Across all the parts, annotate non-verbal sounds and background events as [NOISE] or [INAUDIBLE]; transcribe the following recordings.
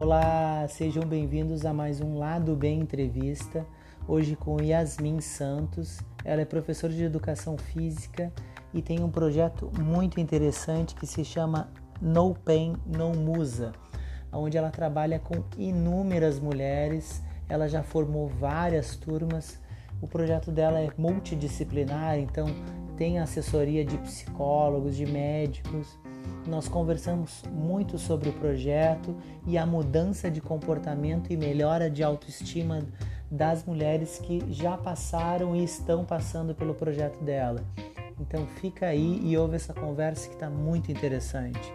Olá, sejam bem-vindos a mais um Lado Bem Entrevista. Hoje com Yasmin Santos. Ela é professora de educação física e tem um projeto muito interessante que se chama No Pain, No Musa, onde ela trabalha com inúmeras mulheres. Ela já formou várias turmas. O projeto dela é multidisciplinar, então tem assessoria de psicólogos, de médicos nós conversamos muito sobre o projeto e a mudança de comportamento e melhora de autoestima das mulheres que já passaram e estão passando pelo projeto dela. Então fica aí e ouve essa conversa que está muito interessante.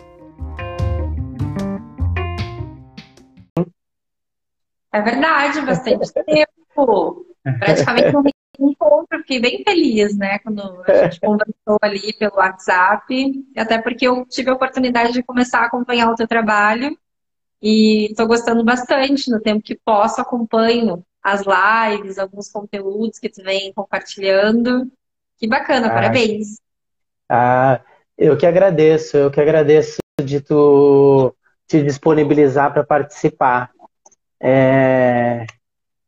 É verdade, bastante tempo. Praticamente um encontro, fiquei bem feliz, né, quando a gente conversou ali pelo WhatsApp, até porque eu tive a oportunidade de começar a acompanhar o teu trabalho e estou gostando bastante no tempo que posso, acompanho as lives, alguns conteúdos que tu vem compartilhando. Que bacana, ah, parabéns. Ah, eu que agradeço, eu que agradeço de tu te disponibilizar para participar. É,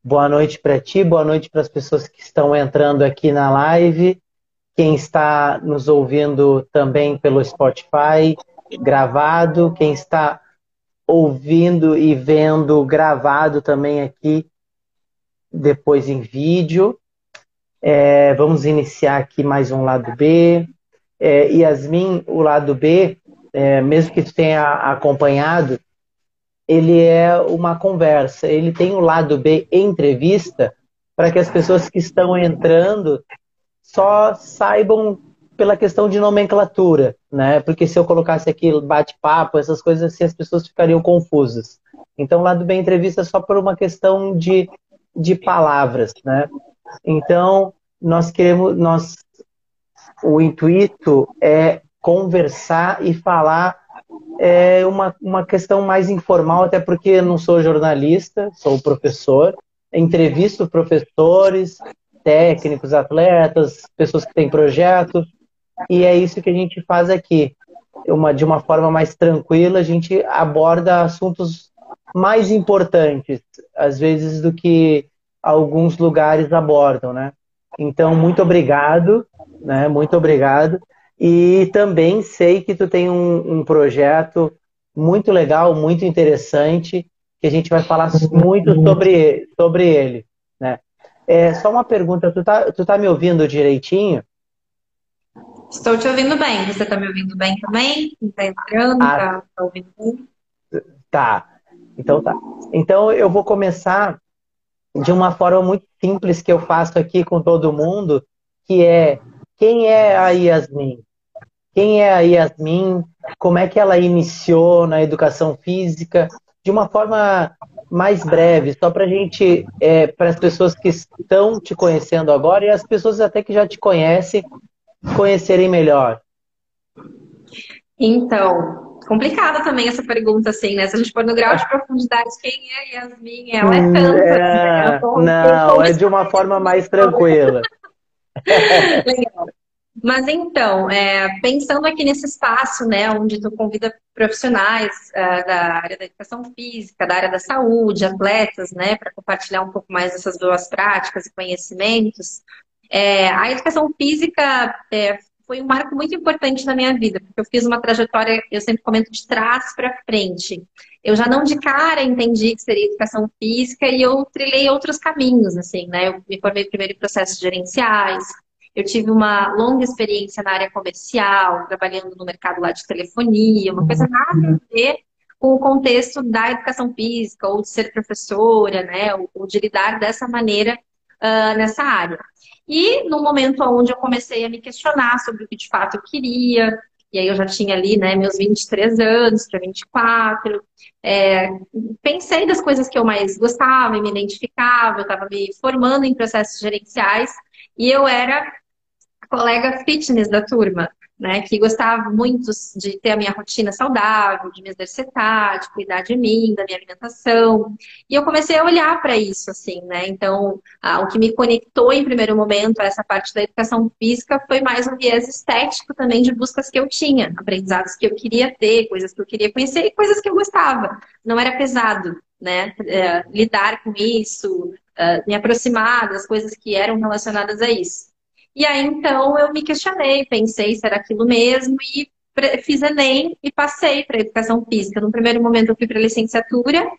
Boa noite para ti, boa noite para as pessoas que estão entrando aqui na live, quem está nos ouvindo também pelo Spotify gravado, quem está ouvindo e vendo gravado também aqui depois em vídeo. É, vamos iniciar aqui mais um lado B. É, Yasmin, o lado B, é, mesmo que tu tenha acompanhado, ele é uma conversa, ele tem o lado B entrevista para que as pessoas que estão entrando só saibam pela questão de nomenclatura, né? Porque se eu colocasse aqui bate-papo, essas coisas assim, as pessoas ficariam confusas. Então, lado B entrevista é só por uma questão de, de palavras, né? Então, nós queremos, nós, o intuito é conversar e falar é uma, uma questão mais informal, até porque não sou jornalista, sou professor. Entrevisto professores, técnicos, atletas, pessoas que têm projetos, e é isso que a gente faz aqui. Uma, de uma forma mais tranquila, a gente aborda assuntos mais importantes, às vezes, do que alguns lugares abordam, né? Então, muito obrigado, né? Muito obrigado. E também sei que tu tem um, um projeto muito legal, muito interessante, que a gente vai falar muito sobre, sobre ele. Né? É, só uma pergunta, tu tá, tu tá me ouvindo direitinho? Estou te ouvindo bem. Você está me ouvindo bem também? Está entrando? Está ah, tá ouvindo bem? Tá. Então tá. Então eu vou começar de uma forma muito simples que eu faço aqui com todo mundo, que é quem é a Yasmin? Quem é a Yasmin? Como é que ela iniciou na educação física? De uma forma mais breve, só para a gente, é, para as pessoas que estão te conhecendo agora e as pessoas até que já te conhecem, conhecerem melhor. Então, complicada também essa pergunta, assim, né? Se a gente for no grau de profundidade, quem é Yasmin? Ela é tanta. É, né? não, é de uma forma mais tranquila. [LAUGHS] Legal. Mas então, é, pensando aqui nesse espaço, né, onde tu convida profissionais uh, da área da educação física, da área da saúde, atletas, né, para compartilhar um pouco mais dessas boas práticas e conhecimentos, é, a educação física é, foi um marco muito importante na minha vida, porque eu fiz uma trajetória, eu sempre comento, de trás para frente. Eu já não de cara entendi que seria educação física e eu trilhei outros caminhos, assim, né? Eu me formei primeiro em processos gerenciais, eu tive uma longa experiência na área comercial, trabalhando no mercado lá de telefonia, uma coisa nada a ver com o contexto da educação física ou de ser professora, né, ou de lidar dessa maneira uh, nessa área. E no momento onde eu comecei a me questionar sobre o que de fato eu queria, e aí eu já tinha ali, né, meus 23 anos para 24, é, pensei das coisas que eu mais gostava e me identificava, eu estava me formando em processos gerenciais, e eu era colega fitness da turma né, que gostava muito de ter a minha rotina saudável, de me exercitar, de cuidar de mim, da minha alimentação. E eu comecei a olhar para isso, assim, né? Então, ah, o que me conectou em primeiro momento a essa parte da educação física foi mais um viés estético também de buscas que eu tinha, aprendizados que eu queria ter, coisas que eu queria conhecer e coisas que eu gostava. Não era pesado, né? É, lidar com isso, é, me aproximar das coisas que eram relacionadas a isso. E aí, então, eu me questionei, pensei se era aquilo mesmo e fiz Enem e passei para educação física. No primeiro momento, eu fui para licenciatura,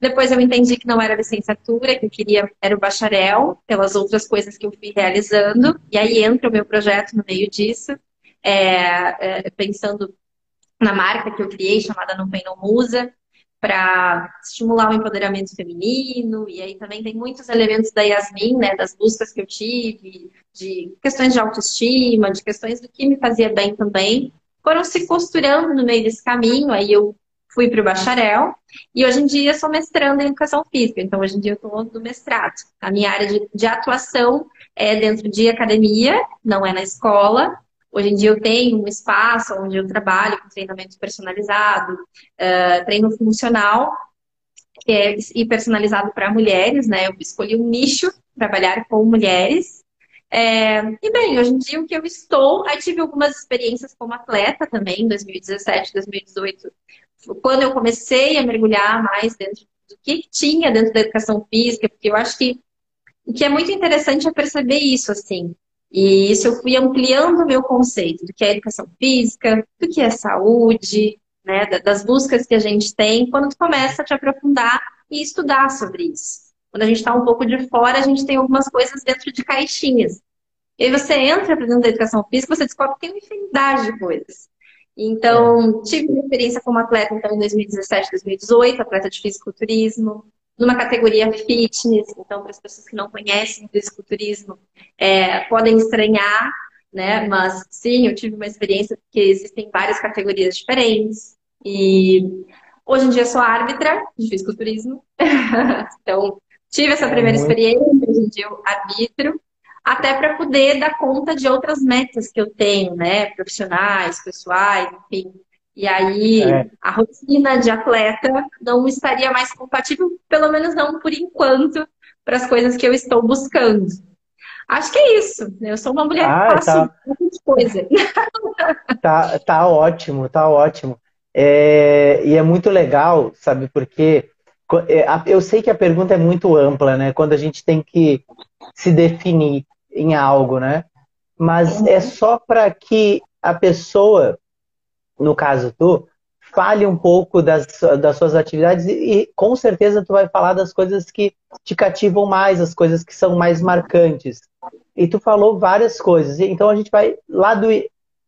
depois eu entendi que não era licenciatura, que eu queria era o bacharel, pelas outras coisas que eu fui realizando. E aí entra o meu projeto no meio disso, é, é, pensando na marca que eu criei, chamada Não Pain Não Musa, para estimular o empoderamento feminino, e aí também tem muitos elementos da Yasmin, né, das buscas que eu tive, de questões de autoestima, de questões do que me fazia bem também, foram se costurando no meio desse caminho, aí eu fui para o bacharel, e hoje em dia sou mestrando em educação física, então hoje em dia eu estou no mestrado. A minha área de, de atuação é dentro de academia, não é na escola, Hoje em dia eu tenho um espaço onde eu trabalho com treinamento personalizado, uh, treino funcional, que é e personalizado para mulheres, né? Eu escolhi um nicho, trabalhar com mulheres. É, e bem, hoje em dia o que eu estou, aí tive algumas experiências como atleta também, em 2017, 2018, quando eu comecei a mergulhar mais dentro do que tinha dentro da educação física, porque eu acho que o que é muito interessante é perceber isso, assim. E isso eu fui ampliando o meu conceito do que é educação física, do que é saúde, né, das buscas que a gente tem, quando tu começa a te aprofundar e estudar sobre isso. Quando a gente está um pouco de fora, a gente tem algumas coisas dentro de caixinhas. E aí você entra para dentro da educação física, você descobre que tem uma infinidade de coisas. Então, tive uma experiência como atleta então, em 2017, 2018, atleta de fisiculturismo, numa categoria fitness, então para as pessoas que não conhecem o fisiculturismo é, podem estranhar, né? Mas sim, eu tive uma experiência porque existem várias categorias diferentes e hoje em dia sou árbitra de fisiculturismo, [LAUGHS] então tive essa primeira experiência, hoje em dia eu arbitro até para poder dar conta de outras metas que eu tenho, né? Profissionais, pessoais, enfim. E aí é. a rotina de atleta não estaria mais compatível, pelo menos não por enquanto, para as coisas que eu estou buscando. Acho que é isso. Né? Eu sou uma mulher ah, que faço tá. muita coisa. [LAUGHS] Tá, tá ótimo, tá ótimo. É, e é muito legal, sabe, porque é, eu sei que a pergunta é muito ampla, né? Quando a gente tem que se definir em algo, né? Mas é só para que a pessoa no caso tu, fale um pouco das, das suas atividades e, e, com certeza tu vai falar das coisas que te cativam mais, as coisas que são mais marcantes. E tu falou várias coisas, então a gente vai lá do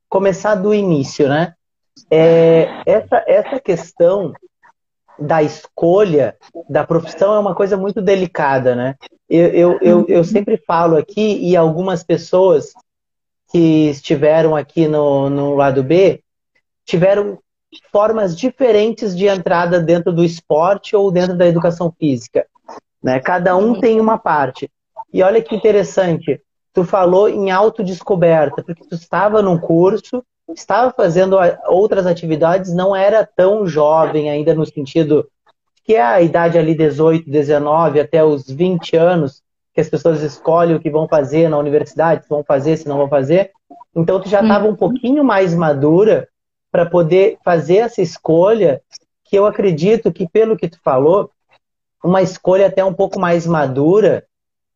começar do início, né? É, essa, essa questão da escolha da profissão é uma coisa muito delicada, né? Eu, eu, eu, eu sempre falo aqui, e algumas pessoas que estiveram aqui no, no lado B tiveram formas diferentes de entrada dentro do esporte ou dentro da educação física. Né? Cada um tem uma parte. E olha que interessante, tu falou em autodescoberta, porque tu estava num curso, estava fazendo outras atividades, não era tão jovem ainda no sentido que é a idade ali 18, 19 até os 20 anos, que as pessoas escolhem o que vão fazer na universidade, se vão fazer, se não vão fazer. Então tu já estava um pouquinho mais madura para poder fazer essa escolha, que eu acredito que, pelo que tu falou, uma escolha até um pouco mais madura,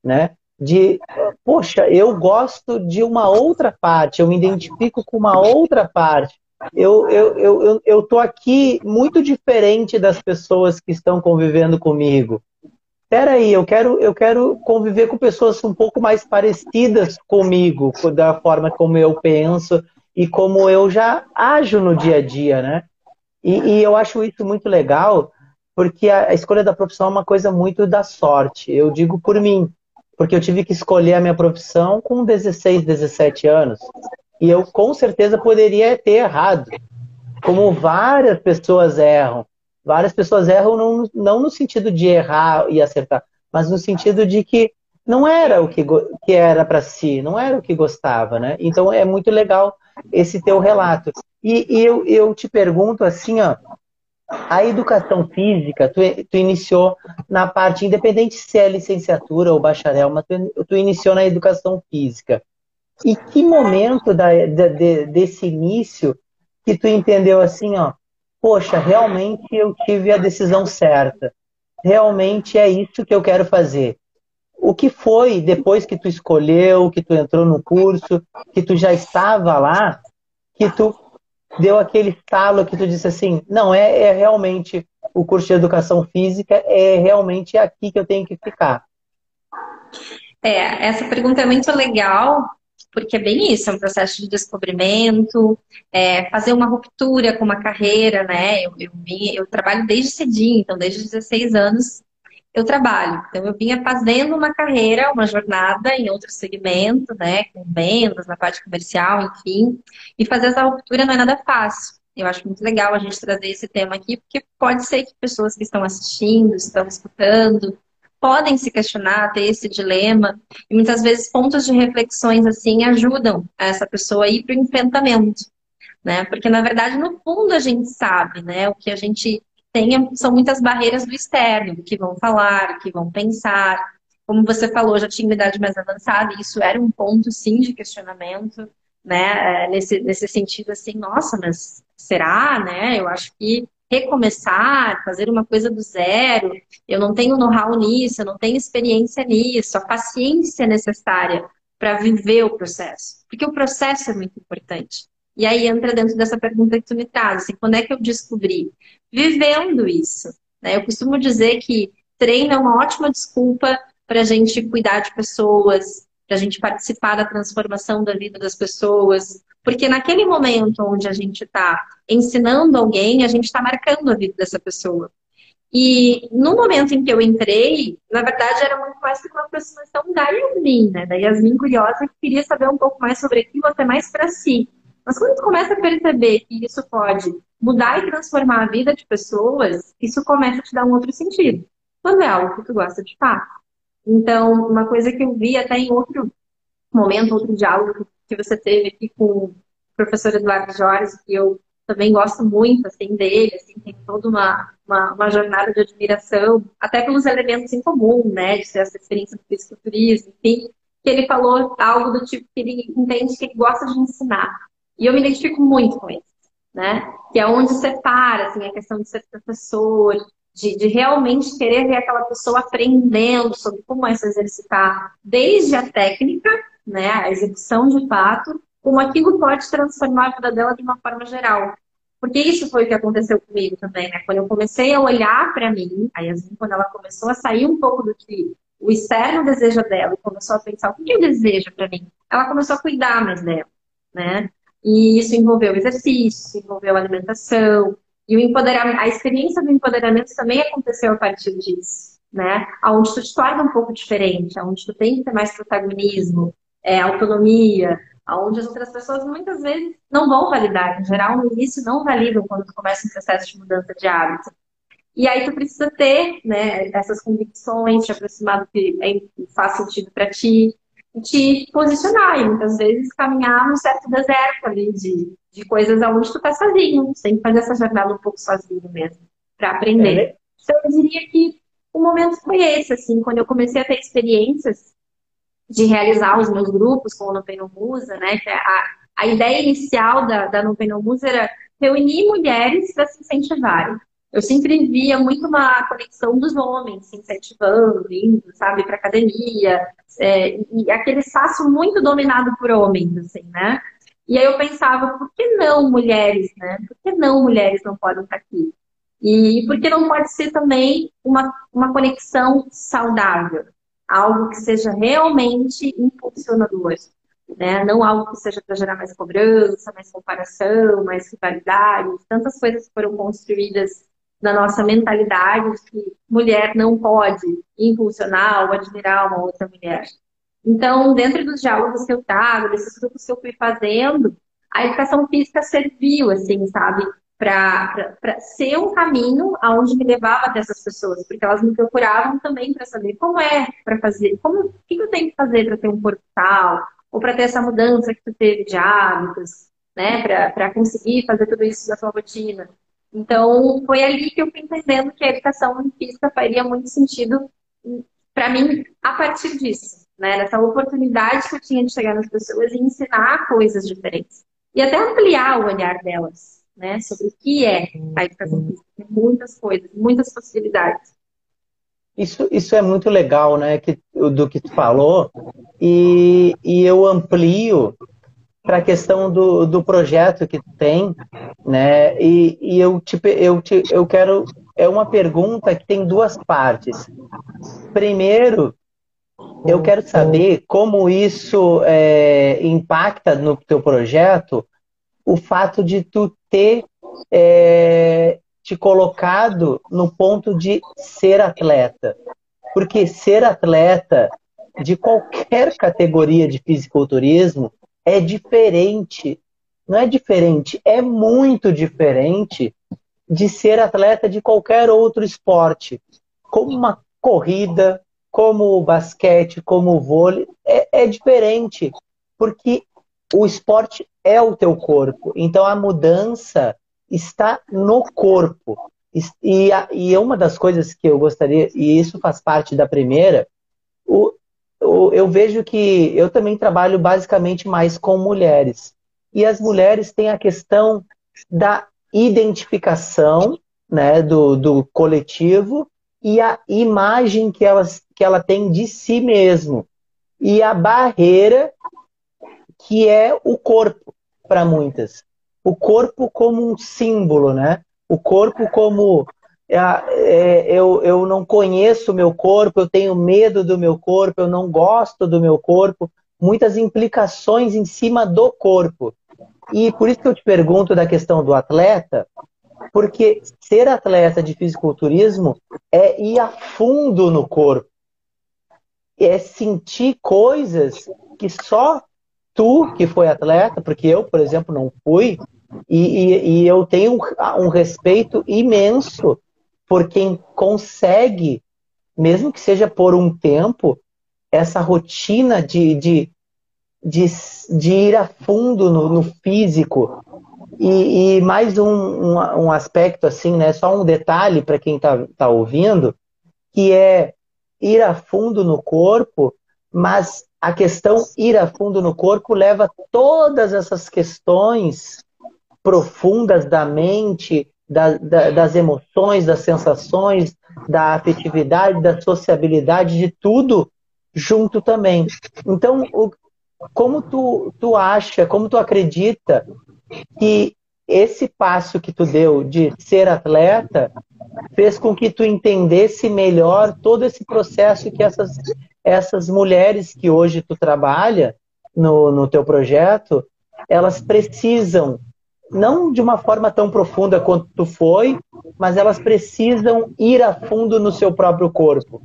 né? De, poxa, eu gosto de uma outra parte, eu me identifico com uma outra parte. Eu, eu, eu, eu, tô aqui muito diferente das pessoas que estão convivendo comigo. Peraí, eu quero, eu quero conviver com pessoas um pouco mais parecidas comigo, da forma como eu penso, e como eu já ajo no dia a dia, né? E, e eu acho isso muito legal, porque a, a, escolha da profissão é uma coisa muito da sorte. Eu digo por mim, porque eu tive que escolher a minha profissão com 16, 17 anos. E eu com certeza poderia ter errado, como várias pessoas erram. Várias pessoas erram não, não no sentido de errar e acertar, mas no sentido de que não era o que, que era para si, não era o que gostava, né? Então é muito legal esse teu relato. E, e eu, eu te pergunto assim, ó, a educação física, tu, tu, iniciou na parte, independente se é licenciatura ou bacharel, mas tu, tu iniciou na educação física. E que momento da, de, desse início que tu entendeu assim, ó, poxa, realmente eu tive a decisão certa. Realmente é isso que eu quero fazer. O que foi depois que tu escolheu, que tu entrou no curso, que tu já estava lá, que tu deu aquele estalo que tu disse assim, não, é, é realmente o curso de educação física, é realmente aqui que eu tenho que ficar? É, essa pergunta é muito legal, porque é bem isso, é um processo de descobrimento, é, fazer uma ruptura com uma carreira, né? Eu, eu, eu, trabalho desde cedinho, então desde 16 anos eu trabalho. Então eu vinha fazendo uma carreira, uma jornada em outro segmento, né? Com vendas, na parte comercial, enfim. E fazer essa ruptura não é nada fácil. Eu acho muito legal a gente trazer esse tema aqui, porque pode ser que pessoas que estão assistindo, estão escutando, podem se questionar, ter esse dilema, e muitas vezes pontos de reflexões assim ajudam essa pessoa a ir para o enfrentamento, né? Porque na verdade, no fundo, a gente sabe, né? O que a gente tem são muitas barreiras do externo, do que vão falar, do que vão pensar. Como você falou, já tinha uma idade mais avançada, e isso era um ponto, sim, de questionamento, né? É, nesse, nesse sentido, assim, nossa, mas será, né? Eu acho que recomeçar, fazer uma coisa do zero. Eu não tenho know-how nisso, eu não tenho experiência nisso, a paciência necessária para viver o processo. Porque o processo é muito importante. E aí entra dentro dessa pergunta que tu me traz, assim, quando é que eu descobri? Vivendo isso. Né? Eu costumo dizer que treino é uma ótima desculpa para a gente cuidar de pessoas, para a gente participar da transformação da vida das pessoas, porque naquele momento onde a gente está ensinando alguém, a gente está marcando a vida dessa pessoa. E no momento em que eu entrei, na verdade era muito mais que uma aproximação da Yasmin, né? Da Yasmin curiosa que queria saber um pouco mais sobre aquilo, até mais para si. Mas quando tu começa a perceber que isso pode mudar e transformar a vida de pessoas, isso começa a te dar um outro sentido. Quando é algo que tu gosta de fato. Então, uma coisa que eu vi até em outro momento, outro diálogo que você teve aqui com o professor Eduardo Jorge, que eu também gosto muito assim dele, assim, tem toda uma, uma, uma, jornada de admiração, até pelos elementos em comum, né, de ser essa experiência do fisiculturismo, enfim, que ele falou algo do tipo que ele entende que ele gosta de ensinar. E eu me identifico muito com isso, né? Que é onde separa, assim, a questão de ser professor, de, de realmente querer ver aquela pessoa aprendendo sobre como é se exercitar, desde a técnica né, a execução de fato, como aquilo pode transformar a vida dela de uma forma geral. Porque isso foi o que aconteceu comigo também, né? Quando eu comecei a olhar para mim, aí assim, quando ela começou a sair um pouco do que o externo deseja dela e começou a pensar o que ele deseja para mim, ela começou a cuidar mais dela, né? E isso envolveu exercício, envolveu alimentação, e o empoderamento, a experiência do empoderamento também aconteceu a partir disso, né? Onde tu te torna um pouco diferente, onde tu tem que ter mais protagonismo, é, autonomia, onde as outras pessoas muitas vezes não vão validar. Em geral, no início, não validam quando tu começa um processo de mudança de hábito. E aí tu precisa ter né, essas convicções, te aproximar do que é, faz sentido para ti, te posicionar. E muitas vezes caminhar num certo deserto ali de, de coisas aonde tu tá sozinho. Sem fazer essa jornada um pouco sozinho mesmo, para aprender. É. Então eu diria que o momento foi esse, assim, quando eu comecei a ter experiências de realizar os meus grupos com o Nupenomusa, né? Que a, a ideia inicial da, da Nupenomusa era reunir mulheres para se incentivarem. Eu sempre via muito uma conexão dos homens se incentivando, indo, sabe, para academia, é, e aquele espaço muito dominado por homens, assim, né? E aí eu pensava, por que não mulheres, né? Por que não mulheres não podem estar aqui? E por que não pode ser também uma, uma conexão saudável? algo que seja realmente impulsionador, né? Não algo que seja para gerar mais cobrança, mais comparação, mais rivalidade, tantas coisas foram construídas na nossa mentalidade de que mulher não pode impulsionar ou admirar uma outra mulher. Então, dentro dos diálogos que eu trago, desses grupos que eu fui fazendo, a educação física serviu, assim, sabe, para ser um caminho aonde me levava até essas pessoas, porque elas me procuravam também para saber como é para fazer, como o que eu tenho que fazer para ter um corpo tal, ou para ter essa mudança que tu teve de hábitos, né, para conseguir fazer tudo isso na sua rotina. Então, foi ali que eu fui entendendo que a educação física faria muito sentido para mim a partir disso, né, dessa oportunidade que eu tinha de chegar nas pessoas e ensinar coisas diferentes. E até ampliar o olhar delas, né, sobre o que é a educação física. Tem muitas coisas, muitas possibilidades. Isso, isso é muito legal, né, que, do que tu falou, e, e eu amplio para a questão do, do projeto que tem, né, e, e eu, te, eu, te, eu quero, é uma pergunta que tem duas partes. Primeiro, eu quero saber como isso é, impacta no teu projeto o fato de tu ter é, te colocado no ponto de ser atleta. Porque ser atleta de qualquer categoria de fisiculturismo é diferente. Não é diferente, é muito diferente de ser atleta de qualquer outro esporte. Como uma corrida, como o basquete, como o vôlei, é, é diferente. Porque o esporte é o teu corpo. Então a mudança está no corpo. E, e é uma das coisas que eu gostaria, e isso faz parte da primeira, o, o, eu vejo que eu também trabalho basicamente mais com mulheres. E as mulheres têm a questão da identificação né, do, do coletivo e a imagem que, elas, que ela tem de si mesmo. E a barreira que é o corpo para muitas o corpo como um símbolo, né? O corpo como eu, eu não conheço o meu corpo, eu tenho medo do meu corpo, eu não gosto do meu corpo, muitas implicações em cima do corpo. E por isso que eu te pergunto da questão do atleta, porque ser atleta de fisiculturismo é ir a fundo no corpo. É sentir coisas que só tu, que foi atleta, porque eu, por exemplo, não fui, e, e, e eu tenho um respeito imenso por quem consegue, mesmo que seja por um tempo, essa rotina de, de, de, de ir a fundo no, no físico. E, e mais um, um, um, aspecto, assim, né? Só um detalhe para quem está tá ouvindo, que é ir a fundo no corpo, mas a questão ir a fundo no corpo leva todas essas questões profundas da mente, da, da, das emoções, das sensações, da afetividade, da sociabilidade, de tudo junto também. Então, o, como tu, tu acha, como tu acredita que esse passo que tu deu de ser atleta fez com que tu entendesse melhor todo esse processo que essas, essas mulheres que hoje tu trabalha no, no teu projeto, elas precisam não de uma forma tão profunda quanto foi, mas elas precisam ir a fundo no seu próprio corpo.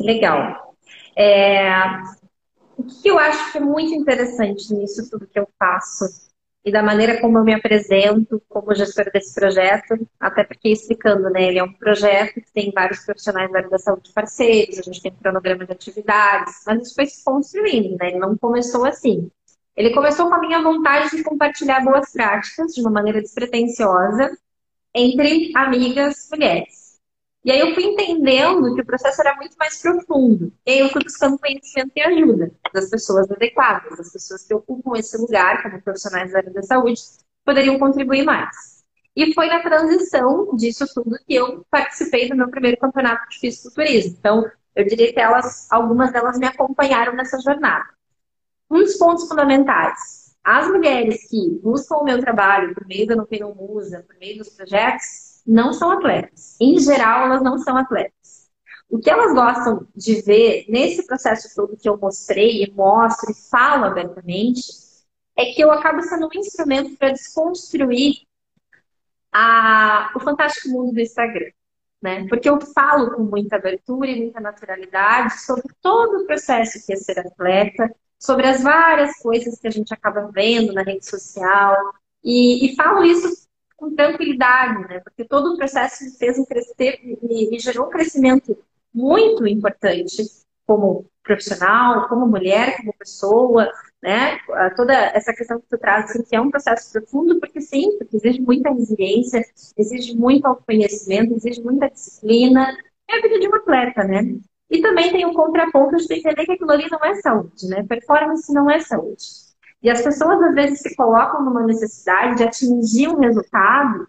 Legal. É... O que eu acho que é muito interessante nisso tudo que eu faço e da maneira como eu me apresento como gestora desse projeto, até porque explicando, né, ele é um projeto que tem vários profissionais da área da saúde parceiros, a gente tem um cronograma de atividades, mas isso foi se construindo, né, ele não começou assim. Ele começou com a minha vontade de compartilhar boas práticas de uma maneira despretensiosa entre amigas mulheres. E aí eu fui entendendo que o processo era muito mais profundo. E aí eu fui buscando conhecimento e ajuda das pessoas adequadas, das pessoas que ocupam esse lugar como profissionais da área da saúde, poderiam contribuir mais. E foi na transição disso tudo que eu participei do meu primeiro campeonato de fisiculturismo. Então, eu diria que elas, algumas delas me acompanharam nessa jornada um dos pontos fundamentais. As mulheres que buscam o meu trabalho por meio da Nupenon Musa, por meio dos projetos, não são atletas. Em geral, elas não são atletas. O que elas gostam de ver nesse processo todo que eu mostrei e mostro e falo abertamente é que eu acabo sendo um instrumento para desconstruir a... o fantástico mundo do Instagram. Né? Porque eu falo com muita abertura e muita naturalidade sobre todo o processo que é ser atleta, sobre as várias coisas que a gente acaba vendo na rede social E, e falo isso com tranquilidade, né? Porque todo o processo me fez um crescer, me, me gerou um crescimento muito importante como profissional, como mulher, como pessoa, né? Toda essa questão que tu traz, assim, que é um processo profundo, porque sim, porque exige muita resiliência, exige muito autoconhecimento, exige muita disciplina. É a vida de um atleta, né? E também tem um contraponto de entender que aquilo ali não é saúde, né? Performance não é saúde. E as pessoas às vezes se colocam numa necessidade de atingir um resultado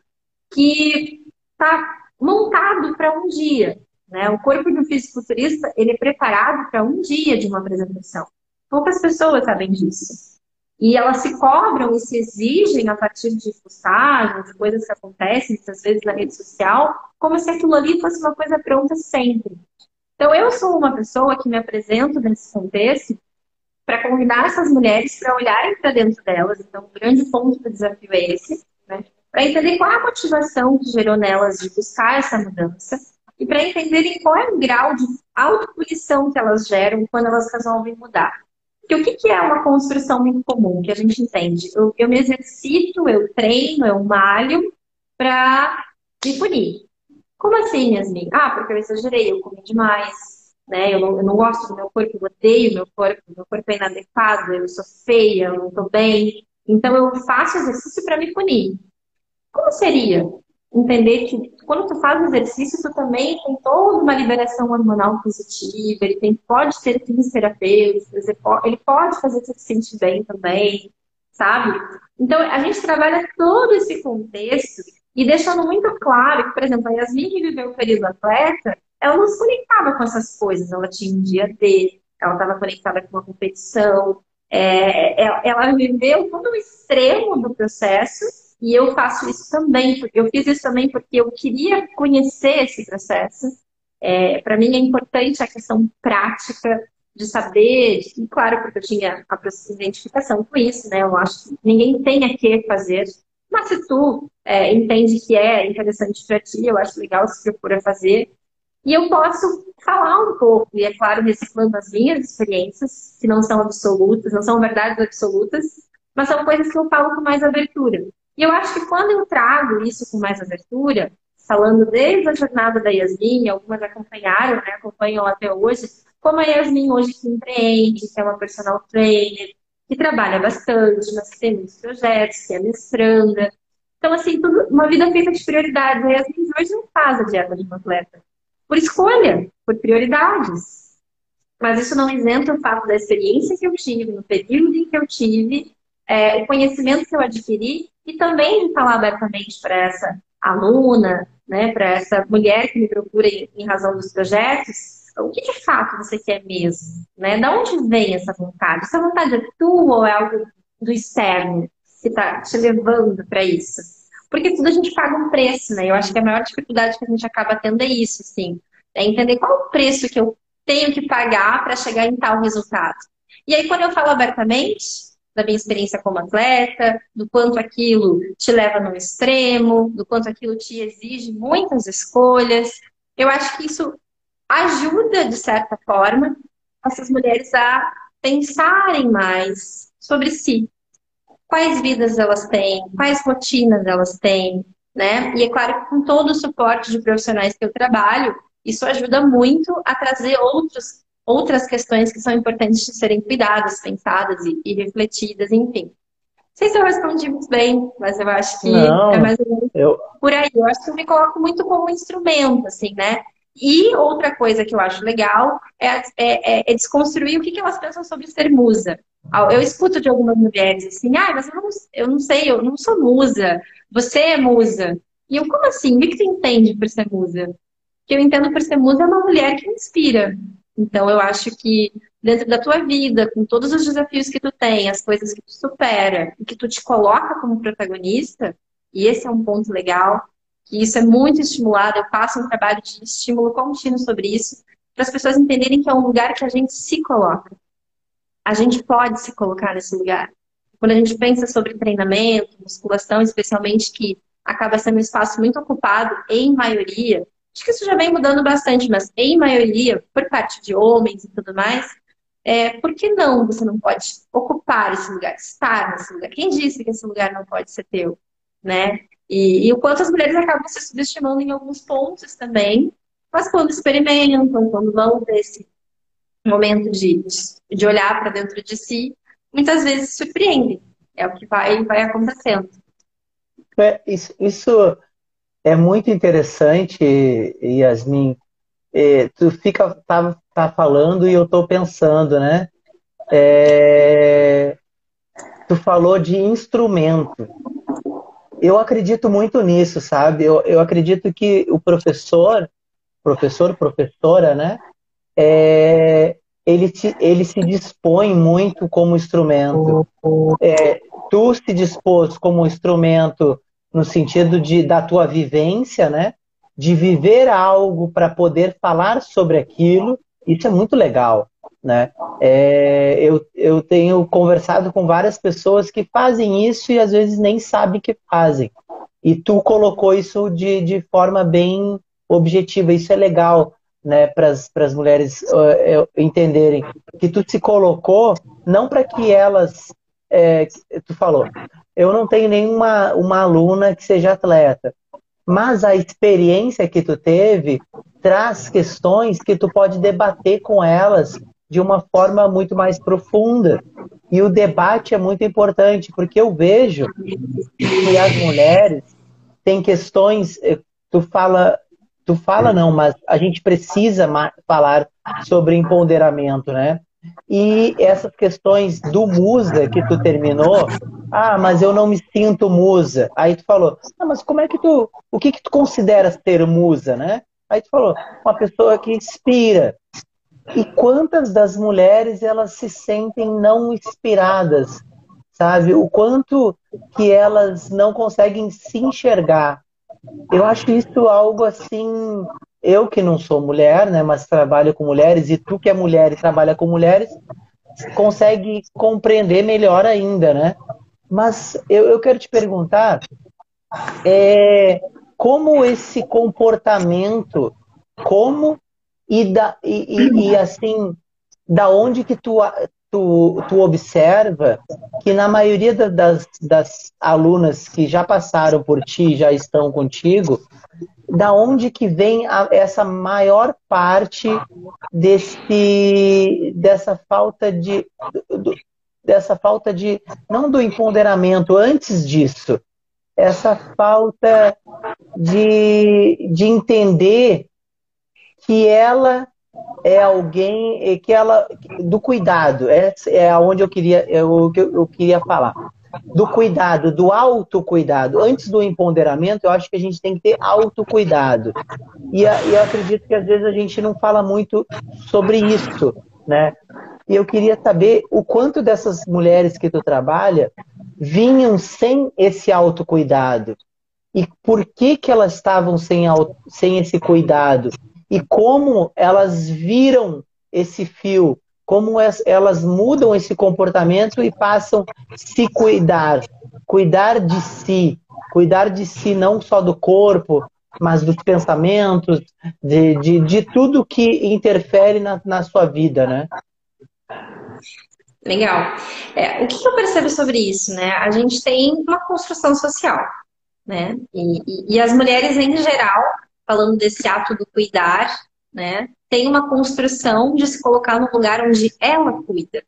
que está montado para um dia. Né? O corpo um fisiculturista ele é preparado para um dia de uma apresentação. Poucas pessoas sabem disso. E elas se cobram e se exigem a partir de postagens, de coisas que acontecem, muitas vezes na rede social, como se aquilo ali fosse uma coisa pronta sempre. Então, eu sou uma pessoa que me apresento nesse contexto para convidar essas mulheres para olharem para dentro delas. Então, o grande ponto do desafio é esse, né? para entender qual é a motivação que gerou nelas de buscar essa mudança e para entenderem qual é o grau de autopunição que elas geram quando elas resolvem mudar. Porque o que, que é uma construção muito comum que a gente entende? Eu, eu me exercito, eu treino, eu malho para me punir. Como assim, Yasmin? Ah, porque eu exagerei, eu comi demais, né? Eu não, eu não gosto do meu corpo, eu odeio meu corpo, meu corpo é inadequado, eu sou feia, eu não estou bem. Então eu faço exercício para me punir. Como seria entender que quando tu faz exercício, tu também tem toda uma liberação hormonal positiva, ele tem, pode ter fins terapêuticos, ele pode fazer você se sentir bem também, sabe? Então, a gente trabalha todo esse contexto e deixando muito claro que, por exemplo, a Yasmin que viveu o período atleta, ela não se conectava com essas coisas, ela tinha um dia D, ela estava conectada com uma competição, é, é ela viveu todo o extremo do processo e eu faço isso também, eu fiz isso também porque eu queria conhecer esse processo. É, Para mim é importante a questão prática de saber, e claro, porque eu tinha a identificação com isso, né? Eu acho que ninguém tem a que fazer, mas se tu é, entende que é interessante para ti, eu acho legal se procura fazer. E eu posso falar um pouco, e é claro, reciclando as minhas experiências, que não são absolutas, não são verdades absolutas, mas são coisas que eu falo com mais abertura. E eu acho que quando eu trago isso com mais abertura, falando desde a jornada da Yasmin, algumas acompanharam, né, acompanham até hoje, como a Yasmin hoje que empreende, que é uma personal trainer, que trabalha bastante, mas que tem muitos projetos, que é mestranda. Então, assim, tudo, uma vida feita de prioridades. A Yasmin hoje não faz a dieta de uma atleta. Por escolha, por prioridades. Mas isso não isenta o fato da experiência que eu tive, no período em que eu tive, é, o conhecimento que eu adquiri e também de falar abertamente para essa aluna, né, para essa mulher que me procura em, em razão dos projetos, o que de fato você quer mesmo? Né? Da onde vem essa vontade? Essa vontade é tua ou é algo do externo que está te levando para isso? Porque tudo a gente paga um preço, né? Eu acho que a maior dificuldade que a gente acaba tendo é isso, assim. É entender qual o preço que eu tenho que pagar para chegar em tal resultado. E aí, quando eu falo abertamente, da minha experiência como atleta, do quanto aquilo te leva no extremo, do quanto aquilo te exige muitas escolhas. Eu acho que isso ajuda, de certa forma, essas mulheres a pensarem mais sobre si. Quais vidas elas têm, quais rotinas elas têm, né? E é claro que com todo o suporte de profissionais que eu trabalho, isso ajuda muito a trazer outros outras questões que são importantes de serem cuidadas, pensadas e, e refletidas, enfim. Não sei se eu respondi muito bem, mas eu acho que Não, é mais ou menos eu... por aí. Eu acho que eu me coloco muito como instrumento, assim, né? E outra coisa que eu acho legal é, é, é, é desconstruir o que, que elas pensam sobre ser musa. Eu escuto de algumas mulheres assim, ah, mas eu não, eu não sei, eu não sou musa, você é musa. E eu, como assim? O que, tu entende por ser musa? Que eu entendo por ser musa é uma mulher que inspira, então, eu acho que dentro da tua vida, com todos os desafios que tu tem, as coisas que tu supera e que tu te coloca como protagonista, e esse é um ponto legal, que isso é muito estimulado, eu faço um trabalho de estímulo contínuo sobre isso, para as pessoas entenderem que é um lugar que a gente se coloca. A gente pode se colocar nesse lugar. Quando a gente pensa sobre treinamento, musculação, especialmente que acaba sendo um espaço muito ocupado, em maioria, Acho que isso já vem mudando bastante, mas em maioria, por parte de homens e tudo mais, é, por que não você não pode ocupar esse lugar, estar nesse lugar? Quem disse que esse lugar não pode ser teu? Né? E, e o quanto as mulheres acabam se subestimando em alguns pontos também, mas quando experimentam, quando vão ter esse momento de, de olhar para dentro de si, muitas vezes surpreendem. É o que vai, vai acontecendo. É, isso, isso é muito interessante, Yasmin. É, tu fica tá, tá falando e eu estou pensando, né? É, tu falou de instrumento. Eu acredito muito nisso, sabe? Eu, eu acredito que o professor, professor, professora, né? É, ele, te, ele se dispõe muito como instrumento. É, tu se dispôs como instrumento no sentido de da tua vivência, né? De viver algo para poder falar sobre aquilo, isso é muito legal, né? É, eu, eu tenho conversado com várias pessoas que fazem isso e às vezes nem sabem que fazem. E tu colocou isso de, de forma bem objetiva, isso é legal, né? Para as mulheres uh, entenderem que tu se colocou não para que elas, é, tu falou, eu não tenho nenhuma uma aluna que seja atleta. Mas a experiência que tu teve traz questões que tu pode debater com elas de uma forma muito mais profunda. E o debate é muito importante, porque eu vejo que as mulheres têm questões, eh, tu fala, tu fala não, mas a gente precisa falar sobre empoderamento, né? E essas questões do musa que tu terminou, ah, mas eu não me sinto musa. Aí tu falou, ah, mas como é que tu, o que que tu consideras ter musa, né? Aí tu falou, uma pessoa que inspira. E quantas das mulheres elas se sentem não inspiradas, sabe? O quanto que elas não conseguem se enxergar. Eu acho isso algo assim eu que não sou mulher, né, mas trabalho com mulheres, e tu que é mulher e trabalha com mulheres, consegue compreender melhor ainda, né? Mas eu, eu quero te perguntar é, como esse comportamento, como e, da, e, e, e assim, da onde que tu, tu, tu observa que na maioria das, das alunas que já passaram por ti, já estão contigo, da onde que vem a, essa maior parte desse, dessa falta de do, dessa falta de não do empoderamento antes disso essa falta de, de entender que ela é alguém que ela do cuidado é é aonde eu queria eu, eu queria falar do cuidado, do autocuidado. Antes do empoderamento, eu acho que a gente tem que ter autocuidado. E, e eu acredito que às vezes a gente não fala muito sobre isso, né? E eu queria saber o quanto dessas mulheres que tu trabalha vinham sem esse autocuidado. E por que, que elas estavam sem, sem esse cuidado? E como elas viram esse fio como elas mudam esse comportamento e passam a se cuidar, cuidar de si, cuidar de si não só do corpo, mas dos pensamentos, de, de, de tudo que interfere na, na sua vida, né? Legal. É, o que eu percebo sobre isso, né? A gente tem uma construção social, né? E, e, e as mulheres em geral, falando desse ato do cuidar, né? Tem uma construção de se colocar no lugar onde ela cuida.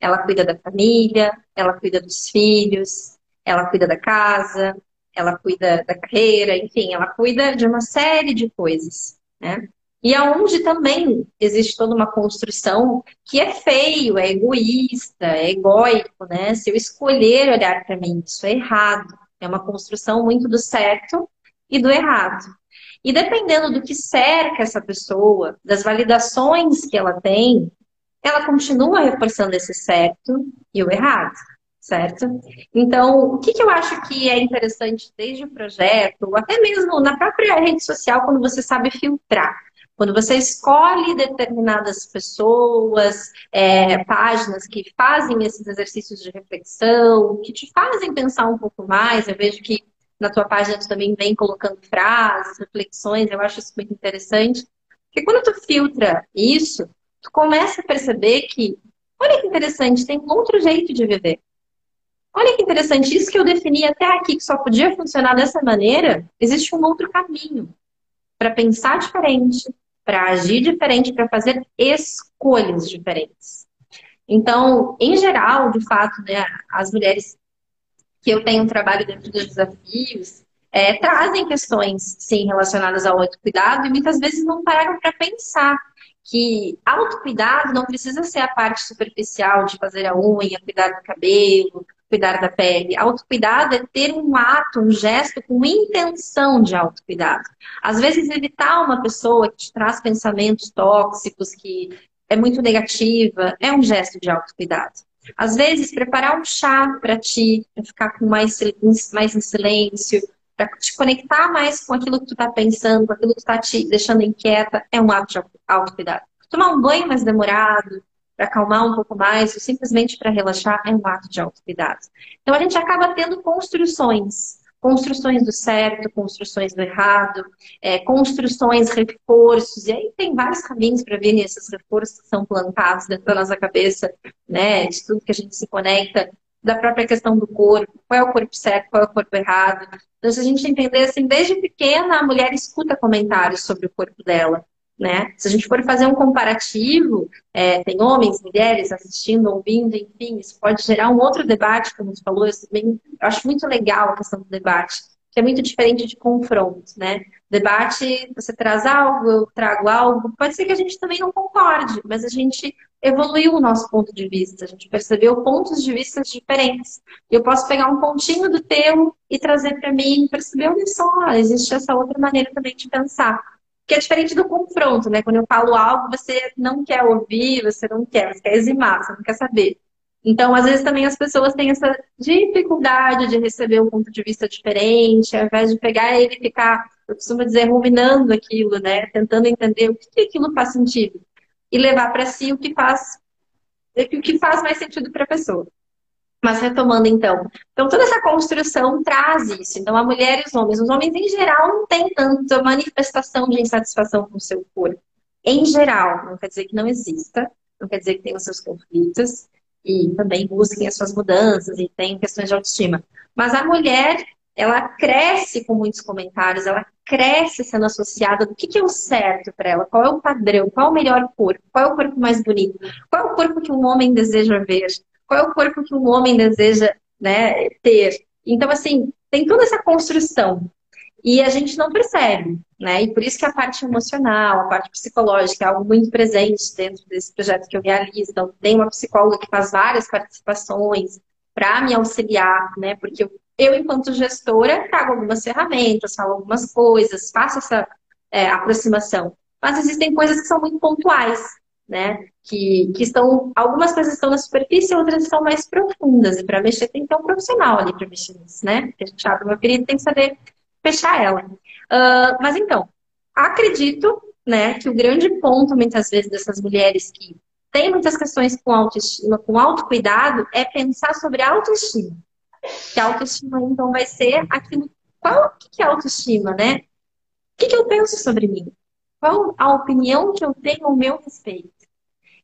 Ela cuida da família, ela cuida dos filhos, ela cuida da casa, ela cuida da carreira, enfim, ela cuida de uma série de coisas, né? E aonde também existe toda uma construção que é feio, é egoísta, é egóico, né? Se eu escolher olhar para mim, isso é errado. É uma construção muito do certo e do errado. E dependendo do que cerca essa pessoa, das validações que ela tem, ela continua reforçando esse certo e o errado, certo? Então, o que, que eu acho que é interessante desde o projeto, até mesmo na própria rede social, quando você sabe filtrar. Quando você escolhe determinadas pessoas, é, páginas que fazem esses exercícios de reflexão, que te fazem pensar um pouco mais, eu vejo que na tua página tu também vem colocando frases, reflexões, eu acho isso muito interessante. Porque quando tu filtra isso, tu começa a perceber que, olha que interessante, tem um outro jeito de viver. Olha que interessante, isso que eu defini até aqui, que só podia funcionar dessa maneira, existe um outro caminho para pensar diferente, para agir diferente, para fazer escolhas diferentes. Então, em geral, de fato, né, as mulheres que eu tenho trabalho dentro dos desafios é, trazem questões, sim, relacionadas ao autocuidado e muitas vezes não param para pensar que autocuidado não precisa ser a parte superficial de fazer a unha, cuidar do cabelo, cuidar da pele. Autocuidado é ter um ato, um gesto com intenção de autocuidado. Às vezes, evitar uma pessoa que te traz pensamentos tóxicos, que é muito negativa, é um gesto de autocuidado. Às vezes, preparar um chá para ti, para ficar com mais, mais em silêncio, para te conectar mais com aquilo que tu está pensando, com aquilo que está te deixando inquieta, é um ato de autocuidado. Tomar um banho mais demorado, para acalmar um pouco mais, ou simplesmente para relaxar, é um ato de autocuidado. Então a gente acaba tendo construções. Construções do certo, construções do errado, é, construções, reforços, e aí tem vários caminhos para ver esses reforços que são plantados dentro da nossa cabeça, né? De tudo que a gente se conecta, da própria questão do corpo, qual é o corpo certo, qual é o corpo errado. Então, se a gente entender assim, desde pequena, a mulher escuta comentários sobre o corpo dela. Né? Se a gente for fazer um comparativo, é, tem homens, mulheres assistindo, ouvindo, enfim, isso pode gerar um outro debate, como você falou, eu, também, eu acho muito legal a questão do debate, que é muito diferente de confronto, né? Debate, você traz algo, eu trago algo, pode ser que a gente também não concorde, mas a gente evoluiu o nosso ponto de vista, a gente percebeu pontos de vista diferentes. Eu posso pegar um pontinho do teu e trazer para mim, perceber, olha só, existe essa outra maneira também de pensar que é diferente do confronto, né? Quando eu falo algo, você não quer ouvir, você não quer, você quer eximar, você não quer saber. Então, às vezes também as pessoas têm essa dificuldade de receber um ponto de vista diferente, ao invés de pegar ele e ficar, eu costumo dizer, ruminando aquilo, né? Tentando entender o que, que aquilo faz sentido. E levar para si o que faz o que faz mais sentido para a pessoa. Mas retomando então. Então, toda essa construção traz isso. Então, a mulher e os homens. Os homens, em geral, não têm tanta manifestação de insatisfação com o seu corpo. Em geral, não quer dizer que não exista, não quer dizer que tenham seus conflitos e também busquem as suas mudanças e tem questões de autoestima. Mas a mulher, ela cresce com muitos comentários, ela cresce sendo associada do que, que é o certo para ela, qual é o padrão, qual é o melhor corpo, qual é o corpo mais bonito, qual é o corpo que um homem deseja ver, qual é o corpo que um homem deseja né, ter. Então, assim, tem toda essa construção. E a gente não percebe, né? E por isso que a parte emocional, a parte psicológica é algo muito presente dentro desse projeto que eu realizo. Então, tem uma psicóloga que faz várias participações para me auxiliar, né? Porque eu, enquanto gestora, trago algumas ferramentas, falo algumas coisas, faço essa é, aproximação. Mas existem coisas que são muito pontuais, né? Que, que estão, algumas coisas estão na superfície, outras estão mais profundas. E para mexer tem que ter um profissional ali para mexer nisso, né? Porque a gente abre uma ferida tem que saber fechar ela. Uh, mas então, acredito, né, que o grande ponto muitas vezes dessas mulheres que têm muitas questões com autoestima, com autocuidado, é pensar sobre autoestima. Que a autoestima, então, vai ser aquilo. Qual que é autoestima, né? O que, que eu penso sobre mim? Qual a opinião que eu tenho ao meu respeito?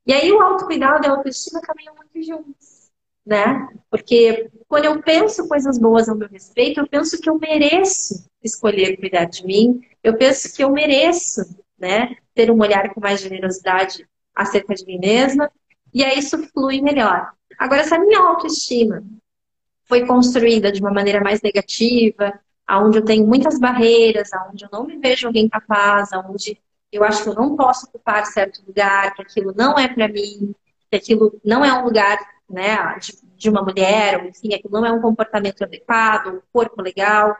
E aí o autocuidado e a autoestima caminham muito juntos, né? Porque quando eu penso coisas boas ao meu respeito, eu penso que eu mereço escolher cuidar de mim, eu penso que eu mereço, né, ter um olhar com mais generosidade acerca de mim mesma, e aí isso flui melhor. Agora, se a minha autoestima foi construída de uma maneira mais negativa, aonde eu tenho muitas barreiras, aonde eu não me vejo alguém capaz, aonde eu acho que eu não posso ocupar certo lugar, que aquilo não é para mim, que aquilo não é um lugar né, de, de, uma mulher, ou enfim, aquilo não é um comportamento adequado, um corpo legal.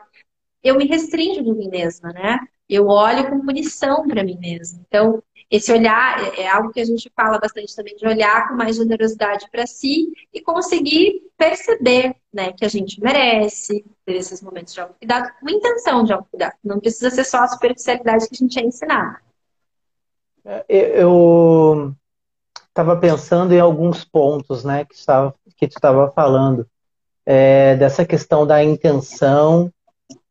Eu me restringo de mim mesma, né? Eu olho com punição para mim mesma. Então, esse olhar é, é algo que a gente fala bastante também, de olhar com mais generosidade para si e conseguir perceber né, que a gente merece ter esses momentos de autocuidado com intenção de autocuidado. Não precisa ser só a superficialidade que a gente é ensinado. É, eu estava pensando em alguns pontos, né, que, estava, que tu estava falando, é, dessa questão da intenção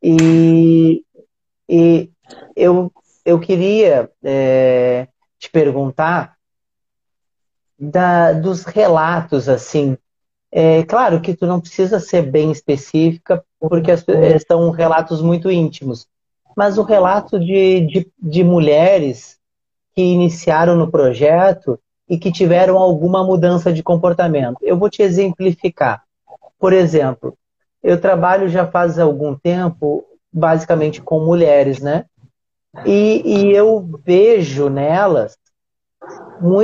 e, e eu, eu queria é, te perguntar da, dos relatos, assim. É claro que tu não precisa ser bem específica, porque as, são relatos muito íntimos. Mas o relato de, de, de mulheres que iniciaram no projeto e que tiveram alguma mudança de comportamento. Eu vou te exemplificar. Por exemplo, eu trabalho já faz algum tempo, basicamente com mulheres, né? E, e eu vejo nelas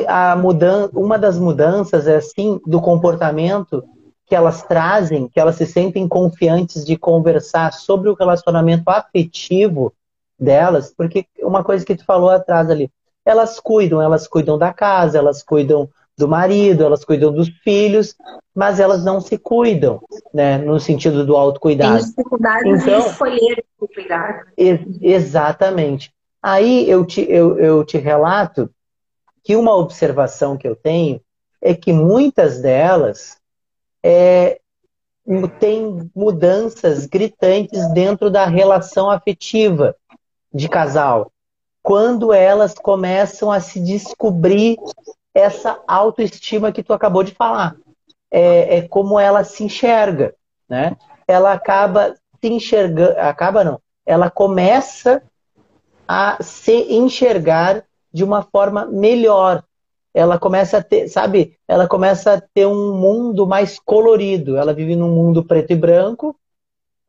a mudança, uma das mudanças é assim do comportamento que elas trazem, que elas se sentem confiantes de conversar sobre o relacionamento afetivo delas, porque uma coisa que tu falou atrás ali, elas cuidam, elas cuidam da casa, elas cuidam do marido, elas cuidam dos filhos, mas elas não se cuidam, né, no sentido do autocuidado. Tem dificuldade então, de escolher se cuidar. Ex exatamente. Aí eu te, eu, eu te relato que uma observação que eu tenho é que muitas delas é, têm mudanças gritantes dentro da relação afetiva de casal, quando elas começam a se descobrir essa autoestima que tu acabou de falar. É, é como ela se enxerga, né? Ela acaba se enxergando, acaba não, ela começa a se enxergar de uma forma melhor. Ela começa a ter, sabe? Ela começa a ter um mundo mais colorido. Ela vive num mundo preto e branco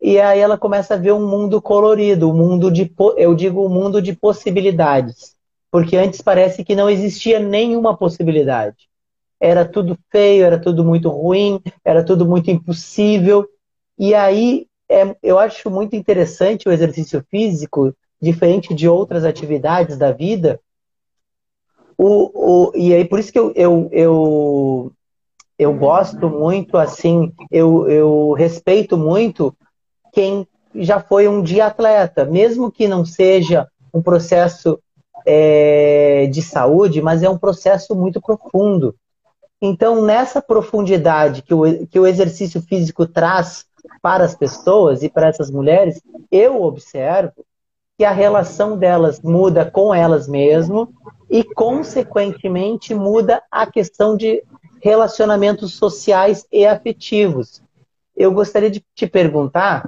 e aí ela começa a ver um mundo colorido, um mundo de, eu digo, um mundo de possibilidades. Porque antes parece que não existia nenhuma possibilidade. Era tudo feio, era tudo muito ruim, era tudo muito impossível. E aí é, eu acho muito interessante o exercício físico, diferente de outras atividades da vida, o, o, e aí, por isso que eu, eu, eu, eu gosto muito, assim, eu, eu respeito muito quem já foi um dia atleta, mesmo que não seja um processo é, de saúde, mas é um processo muito profundo. Então, nessa profundidade que o, que o exercício físico traz para as pessoas e para essas mulheres, eu observo que a relação delas muda com elas mesmas e, consequentemente, muda a questão de relacionamentos sociais e afetivos. Eu gostaria de te perguntar,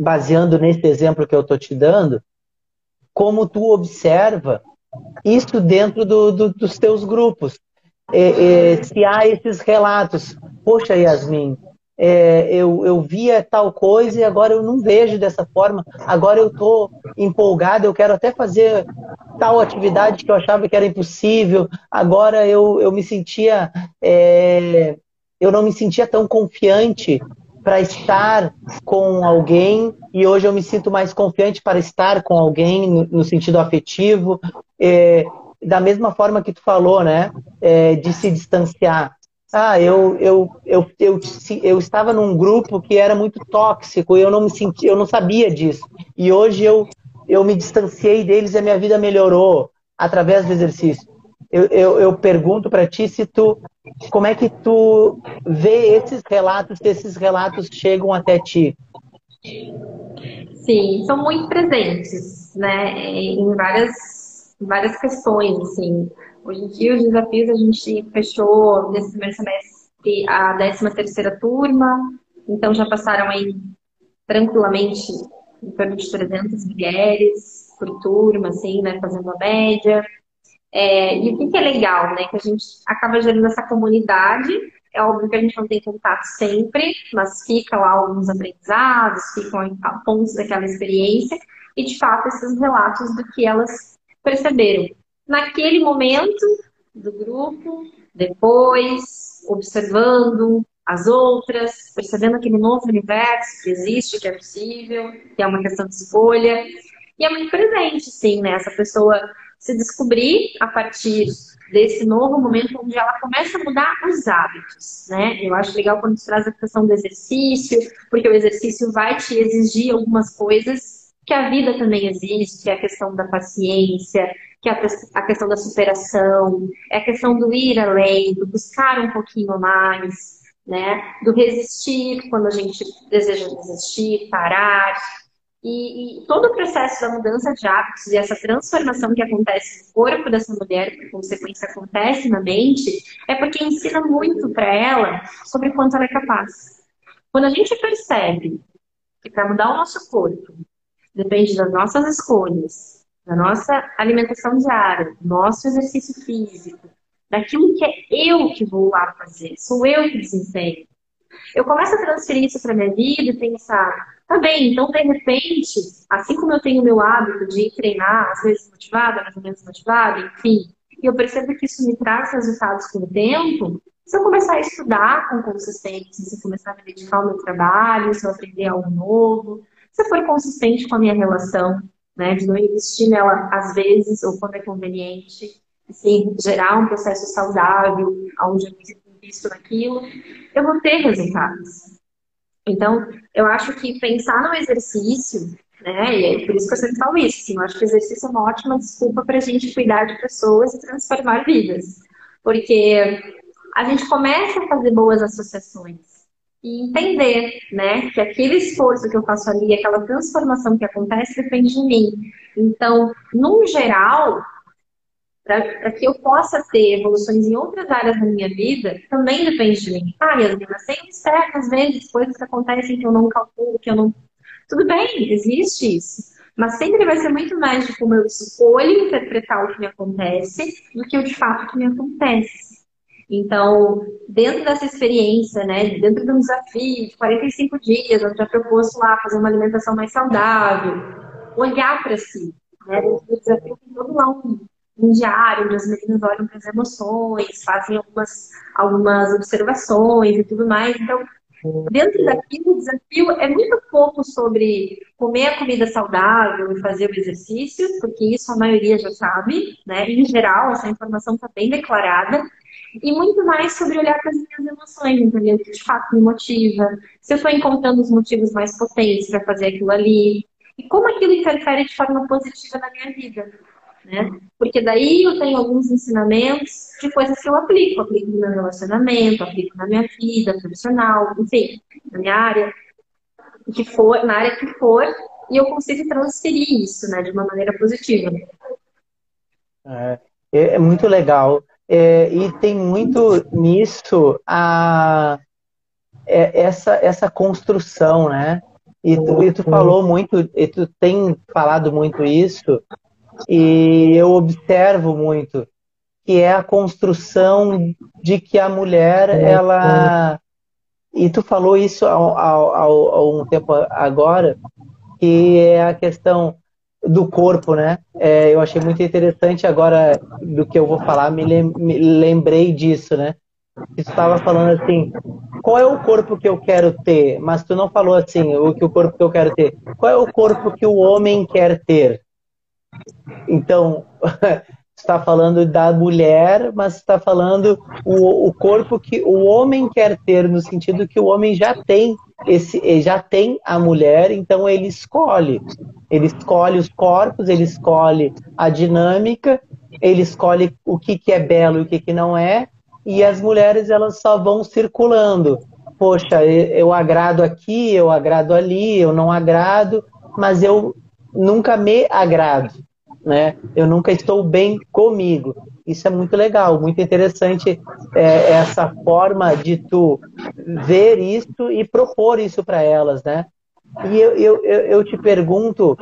baseando nesse exemplo que eu estou te dando, como tu observa isso dentro do, do, dos teus grupos. É, é, se há esses relatos, poxa, Yasmin, é, eu, eu via tal coisa e agora eu não vejo dessa forma. Agora eu estou empolgado, eu quero até fazer tal atividade que eu achava que era impossível. Agora eu, eu me sentia. É, eu não me sentia tão confiante para estar com alguém e hoje eu me sinto mais confiante para estar com alguém no, no sentido afetivo. É, da mesma forma que tu falou, né? É, de se distanciar. Ah, eu, eu, eu, eu, eu estava num grupo que era muito tóxico e eu não me senti, eu não sabia disso. E hoje eu, eu me distanciei deles e a minha vida melhorou através do exercício. Eu, eu, eu pergunto para ti se tu, como é que tu vê esses relatos, se esses relatos chegam até ti? Sim, são muito presentes, né, em várias, várias questões, assim. Hoje em dia, os desafios, a gente fechou nesse primeiro semestre a 13 terceira turma, então já passaram aí tranquilamente em torno de 300 mulheres por turma, assim, né, fazendo a média. É, e o que, que é legal, né, que a gente acaba gerando essa comunidade, é óbvio que a gente não tem contato sempre, mas fica lá alguns aprendizados, ficam pontos daquela experiência, e de fato esses relatos do que elas perceberam naquele momento do grupo, depois, observando as outras, percebendo aquele novo universo que existe, que é possível, que é uma questão de escolha. E é muito presente, sim, né? Essa pessoa se descobrir a partir desse novo momento onde ela começa a mudar os hábitos, né? Eu acho legal quando você traz a questão do exercício, porque o exercício vai te exigir algumas coisas que a vida também existe, que é a questão da paciência, que é a questão da superação, é a questão do ir além, do buscar um pouquinho mais, né? Do resistir quando a gente deseja desistir, parar. E, e, todo o processo da mudança de hábitos e essa transformação que acontece no corpo dessa mulher, por consequência acontece na mente, é porque ensina muito para ela sobre quanto ela é capaz. Quando a gente percebe que para mudar o nosso corpo depende das nossas escolhas, da nossa alimentação diária, do nosso exercício físico, daquilo que é eu que vou lá fazer, sou eu que desempenho. Eu começo a transferir isso para minha vida e pensar, Tá bem, então de repente, assim como eu tenho meu hábito de treinar, às vezes motivada, ou menos motivada, enfim, e eu percebo que isso me traz resultados com o tempo, se eu começar a estudar com consistência, se eu começar a me dedicar ao meu trabalho, se eu aprender algo novo, se eu for consistente com a minha relação, né, de não investir nela às vezes ou quando é conveniente, assim, gerar um processo saudável, onde eu invisto naquilo, eu vou ter resultados. Então, eu acho que pensar no exercício, né, e é por isso que eu sempre falo isso, assim, eu acho que o exercício é uma ótima desculpa para a gente cuidar de pessoas e transformar vidas. Porque a gente começa a fazer boas associações e entender, né, que aquele esforço que eu faço ali, aquela transformação que acontece, depende de mim. Então, num geral, para que eu possa ter evoluções em outras áreas da minha vida, também depende de mim. Ah, Yasmina, tem certas vezes coisas que acontecem que eu não calculo, que eu não. Tudo bem, existe isso. Mas sempre vai ser muito mais de como eu escolho interpretar o que me acontece do que o de fato que me acontece. Então, dentro dessa experiência, né, dentro de um desafio de 45 dias, eu já propus lá fazer uma alimentação mais saudável, olhar para si. Né, dentro desafio tem todo lá um, um diário, onde as meninas olham para as emoções, fazem algumas, algumas observações e tudo mais. Então, dentro daquilo, o desafio é muito pouco sobre comer a comida saudável e fazer o exercício, porque isso a maioria já sabe, né? Em geral, essa informação está bem declarada. E muito mais sobre olhar para as minhas emoções, entendeu? O que de fato me motiva. Se eu estou encontrando os motivos mais potentes para fazer aquilo ali. E como aquilo interfere de forma positiva na minha vida né? Porque daí eu tenho alguns ensinamentos de coisas que eu aplico. Aplico no meu relacionamento, aplico na minha vida profissional, enfim, na minha área, que for, na área que for, e eu consigo transferir isso, né, de uma maneira positiva. É, é muito legal. É, e tem muito nisso a, é, essa, essa construção, né? E tu, e tu falou muito, e tu tem falado muito isso, e eu observo muito que é a construção de que a mulher ela e tu falou isso há, há, há um tempo agora que é a questão do corpo, né? É, eu achei muito interessante agora do que eu vou falar, me, lem me lembrei disso, né? Estava falando assim, qual é o corpo que eu quero ter? Mas tu não falou assim, o que o corpo que eu quero ter. Qual é o corpo que o homem quer ter? Então, [LAUGHS] está falando da mulher, mas está falando o, o corpo que o homem quer ter, no sentido que o homem já tem esse, já tem a mulher, então ele escolhe. Ele escolhe os corpos, ele escolhe a dinâmica, ele escolhe o que, que é belo e o que, que não é, e as mulheres elas só vão circulando. Poxa, eu agrado aqui, eu agrado ali, eu não agrado, mas eu nunca me agrado, né? Eu nunca estou bem comigo. Isso é muito legal, muito interessante é, essa forma de tu ver isso e propor isso para elas, né? E eu, eu, eu te pergunto,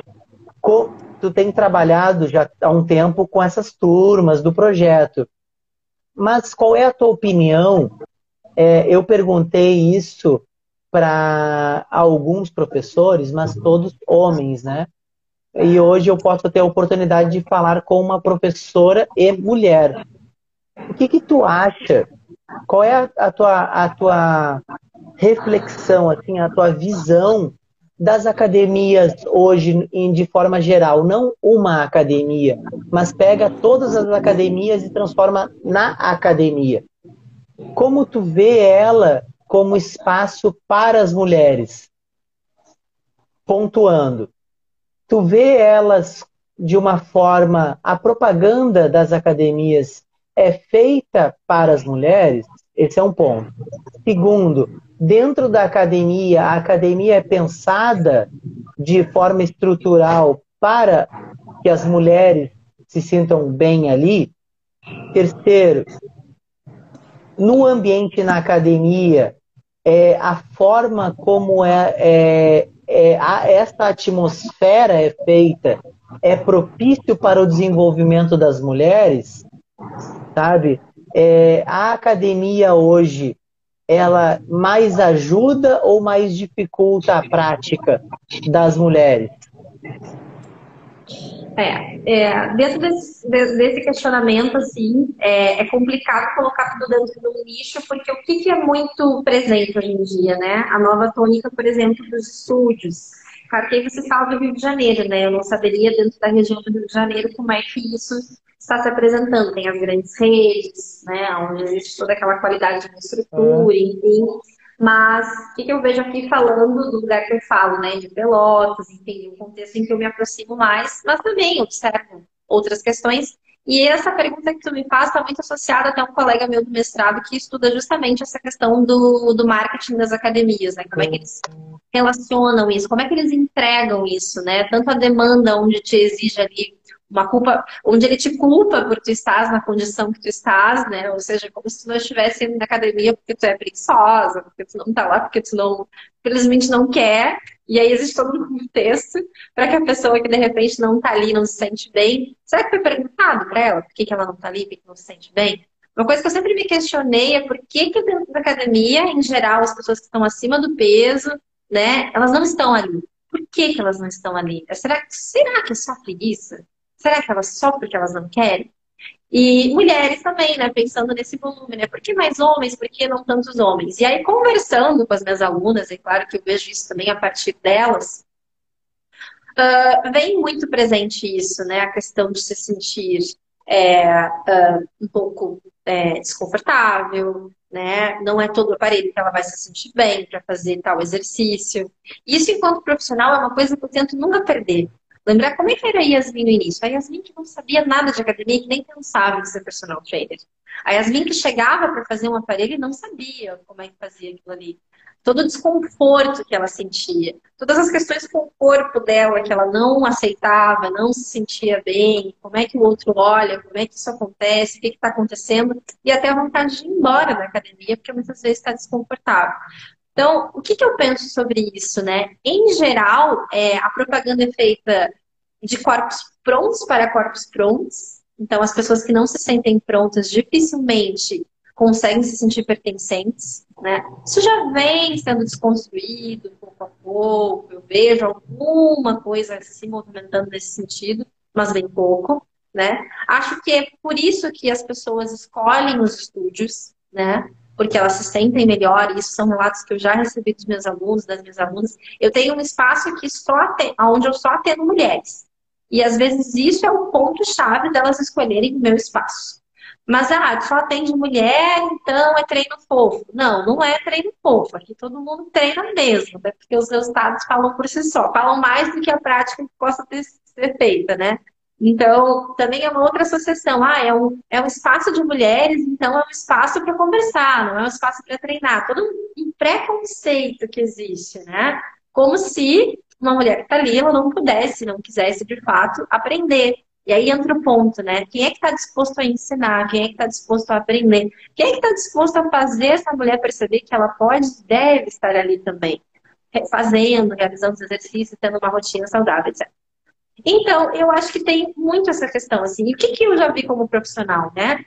tu tem trabalhado já há um tempo com essas turmas do projeto, mas qual é a tua opinião? É, eu perguntei isso para alguns professores, mas todos homens, né? E hoje eu posso ter a oportunidade de falar com uma professora e mulher. O que, que tu acha? Qual é a, tua, a tua reflexão, assim, a tua visão das academias hoje de forma geral? Não uma academia, mas pega todas as academias e transforma na academia. Como tu vê ela como espaço para as mulheres? Pontuando tu vê elas de uma forma, a propaganda das academias é feita para as mulheres? Esse é um ponto. Segundo, dentro da academia, a academia é pensada de forma estrutural para que as mulheres se sintam bem ali. Terceiro, no ambiente na academia, é, a forma como é, é, é a, essa atmosfera é feita é propício para o desenvolvimento das mulheres, sabe? É, a academia hoje ela mais ajuda ou mais dificulta a prática das mulheres? É, é dentro desse, desse, questionamento, assim, é, é, complicado colocar tudo dentro de um nicho, porque o que, que, é muito presente hoje em dia, né? A nova tônica, por exemplo, dos estúdios. Claro que você fala do Rio de Janeiro, né? Eu não saberia dentro da região do Rio de Janeiro como é que isso está se apresentando. Tem as grandes redes, né? Onde existe toda aquela qualidade de estrutura, enfim. Mas o que, que, eu vejo aqui falando do lugar que eu falo, né? De Pelotas, enfim, um contexto em que eu me aproximo mais, mas também observo outras questões. E essa pergunta que tu me faz está muito associada até um colega meu do mestrado que estuda justamente essa questão do, do marketing das academias, né? Como é que eles relacionam isso, como é que eles entregam isso, né? Tanto a demanda onde te exige ali uma culpa, onde ele te culpa por tu estás na condição que tu estás, né? Ou seja, como se tu não estivesse indo na academia porque tu é preguiçosa, porque tu não tá lá, porque tu não, felizmente não quer. E aí existe todo um contexto para que a pessoa que de repente não tá ali, não se sente bem. Será que foi perguntado para ela por que, que ela não tá ali, por que não se sente bem? Uma coisa que eu sempre me questionei é por que, que dentro da academia, em geral, as pessoas que estão acima do peso, né, elas não estão ali. Por que, que elas não estão ali? Será, será que é só preguiça? Será que elas só porque elas não querem? E mulheres também, né? Pensando nesse volume, né? Por que mais homens? Por que não tantos homens? E aí, conversando com as minhas alunas, é claro que eu vejo isso também a partir delas, uh, vem muito presente isso, né? A questão de se sentir é, uh, um pouco é, desconfortável, né? Não é todo o aparelho que ela vai se sentir bem para fazer tal exercício. Isso, enquanto profissional, é uma coisa que eu tento nunca perder. Lembrar como é que era a Yasmin no início. A Yasmin que não sabia nada de academia, que nem pensava em ser personal trainer. A Yasmin que chegava para fazer um aparelho e não sabia como é que fazia aquilo ali. Todo o desconforto que ela sentia. Todas as questões com o corpo dela que ela não aceitava, não se sentia bem. Como é que o outro olha, como é que isso acontece, o que está acontecendo. E até a vontade de ir embora da academia, porque muitas vezes está desconfortável. Então, o que, que eu penso sobre isso, né? Em geral, é, a propaganda é feita de corpos prontos para corpos prontos. Então, as pessoas que não se sentem prontas dificilmente conseguem se sentir pertencentes, né? Isso já vem sendo desconstruído pouco a pouco. Eu vejo alguma coisa se movimentando nesse sentido, mas bem pouco, né? Acho que é por isso que as pessoas escolhem os estúdios, né? Porque elas se sentem melhor, e isso são relatos que eu já recebi dos meus alunos, das minhas alunas. Eu tenho um espaço que só atendo, onde eu só atendo mulheres. E às vezes isso é o ponto-chave delas escolherem o meu espaço. Mas, ah, só atende mulher, então é treino fofo. Não, não é treino fofo. Aqui todo mundo treina mesmo, né? porque os resultados falam por si só. Falam mais do que a prática que possa ter, ser feita, né? Então, também é uma outra associação. Ah, é um, é um espaço de mulheres, então é um espaço para conversar, não é um espaço para treinar. Todo um preconceito que existe, né? Como se uma mulher que está ali, ela não pudesse, não quisesse de fato aprender. E aí entra o ponto, né? Quem é que está disposto a ensinar? Quem é que está disposto a aprender? Quem é que está disposto a fazer essa mulher perceber que ela pode, deve estar ali também? Fazendo, realizando os exercícios, tendo uma rotina saudável, etc. Então, eu acho que tem muito essa questão, assim. O que, que eu já vi como profissional, né?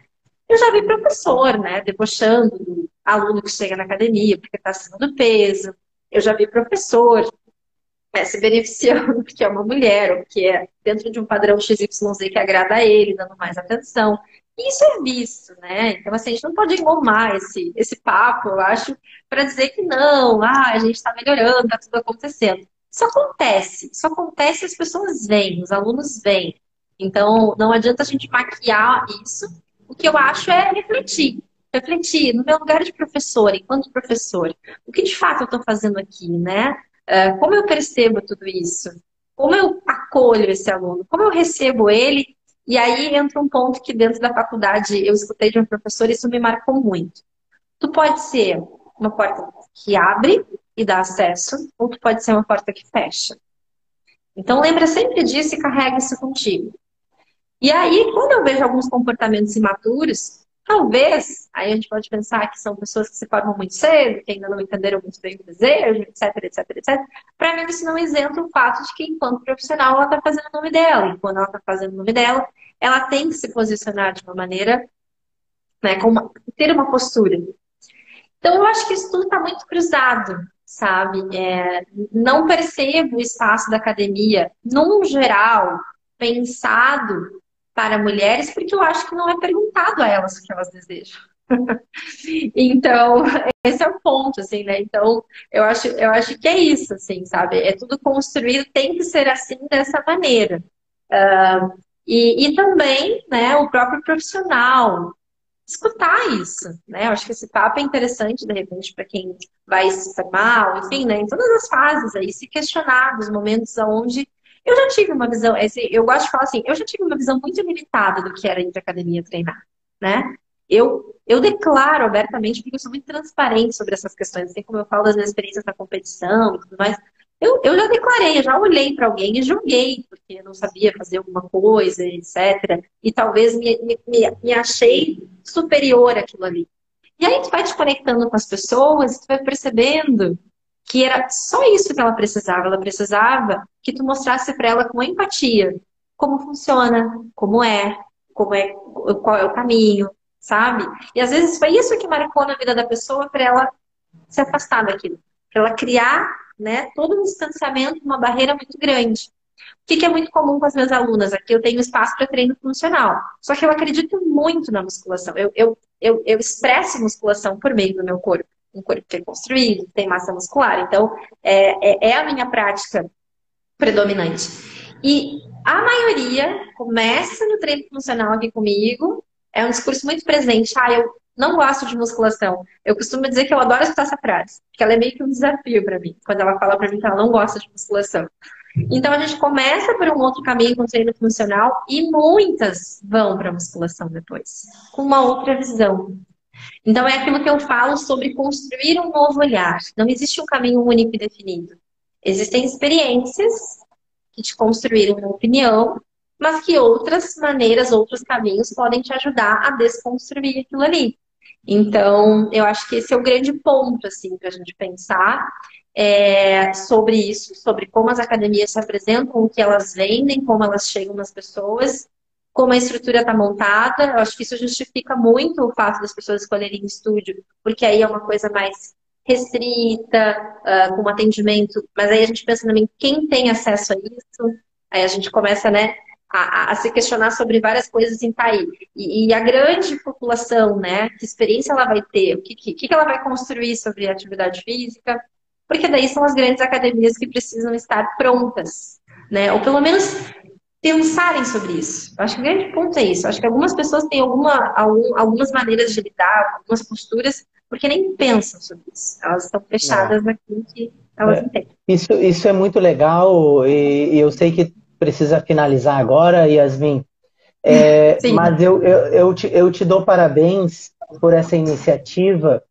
Eu já vi professor, né, debochando do aluno que chega na academia porque está acima do peso. Eu já vi professor né, se beneficiando [LAUGHS] porque é uma mulher, ou porque é dentro de um padrão XYZ que agrada a ele, dando mais atenção. E isso é visto, né? Então, assim, a gente não pode engomar esse, esse papo, eu acho, para dizer que não, ah, a gente está melhorando, está tudo acontecendo. Isso acontece, isso acontece as pessoas vêm, os alunos vêm. Então, não adianta a gente maquiar isso. O que eu acho é refletir. Refletir no meu lugar de professor, enquanto professor. O que de fato eu estou fazendo aqui, né? Uh, como eu percebo tudo isso? Como eu acolho esse aluno? Como eu recebo ele? E aí entra um ponto que dentro da faculdade eu escutei de um professor e isso me marcou muito. Tu pode ser uma porta que abre e dá acesso, ou tu pode ser uma porta que fecha. Então lembra sempre disso e carrega isso contigo. E aí, quando eu vejo alguns comportamentos imaturos, talvez, aí a gente pode pensar que são pessoas que se formam muito cedo, que ainda não entenderam muito bem o desejo, etc, etc, etc. Para mim, isso não isenta o fato de que, enquanto profissional, ela está fazendo o nome dela. E quando ela está fazendo o nome dela, ela tem que se posicionar de uma maneira, né, com uma, ter uma postura. Então, eu acho que isso tudo está muito cruzado, sabe? É, não percebo o espaço da academia, num geral, pensado para mulheres, porque eu acho que não é perguntado a elas o que elas desejam. [LAUGHS] então, esse é o ponto, assim, né? Então, eu acho, eu acho que é isso, assim, sabe? É tudo construído, tem que ser assim, dessa maneira. Uh, e, e também, né, o próprio profissional, escutar isso, né? Eu acho que esse papo é interessante, de repente, para quem vai se formar, enfim, né? Em todas as fases aí, se questionar dos momentos onde eu já tive uma visão, esse, eu gosto de falar assim, eu já tive uma visão muito limitada do que era ir para academia treinar, né? Eu, eu declaro abertamente, porque eu sou muito transparente sobre essas questões, assim como eu falo das minhas experiências na competição e tudo mais. Eu, eu já declarei, eu já olhei para alguém e julguei, porque não sabia fazer alguma coisa, etc. E talvez me, me, me achei superior àquilo ali. E aí tu vai te conectando com as pessoas, tu vai percebendo que era só isso que ela precisava. Ela precisava que tu mostrasse para ela com empatia como funciona, como é, como é, qual é o caminho, sabe? E às vezes foi isso que marcou na vida da pessoa para ela se afastar daquilo, para ela criar, né, todo um distanciamento, uma barreira muito grande. O que, que é muito comum com as minhas alunas? Aqui eu tenho espaço para treino funcional. Só que eu acredito muito na musculação. Eu, eu, eu, eu expresso musculação por meio do meu corpo um corpo que é construído, tem massa muscular. Então, é, é, é a minha prática predominante. E a maioria começa no treino funcional aqui comigo, é um discurso muito presente. Ah, eu não gosto de musculação. Eu costumo dizer que eu adoro escutar essa frase, porque ela é meio que um desafio para mim, quando ela fala para mim que ela não gosta de musculação. Então a gente começa por um outro caminho com treino funcional e muitas vão para musculação depois, com uma outra visão, então, é aquilo que eu falo sobre construir um novo olhar. Não existe um caminho único e definido. Existem experiências que te construíram uma opinião, mas que outras maneiras, outros caminhos podem te ajudar a desconstruir aquilo ali. Então, eu acho que esse é o grande ponto, assim, para a gente pensar é, sobre isso, sobre como as academias se apresentam, o que elas vendem, como elas chegam nas pessoas como a estrutura está montada. Eu acho que isso justifica muito o fato das pessoas escolherem estúdio, porque aí é uma coisa mais restrita, uh, com atendimento. Mas aí a gente pensa também quem tem acesso a isso. Aí a gente começa, né, a, a se questionar sobre várias coisas em Taí. E, e, a grande população, né, que experiência ela vai ter? O que, que, que ela vai construir sobre atividade física? Porque daí são as grandes academias que precisam estar prontas, né? Ou pelo menos pensarem sobre isso. Eu acho que o grande ponto é isso. Eu acho que algumas pessoas têm alguma, algum, algumas maneiras de lidar, algumas posturas, porque nem pensam sobre isso. Elas estão fechadas é. naquilo que elas é. entendem. Isso, isso é muito legal e, e, eu sei que precisa finalizar agora, Yasmin. É, [LAUGHS] mas eu, eu, eu, te, eu te dou parabéns por essa iniciativa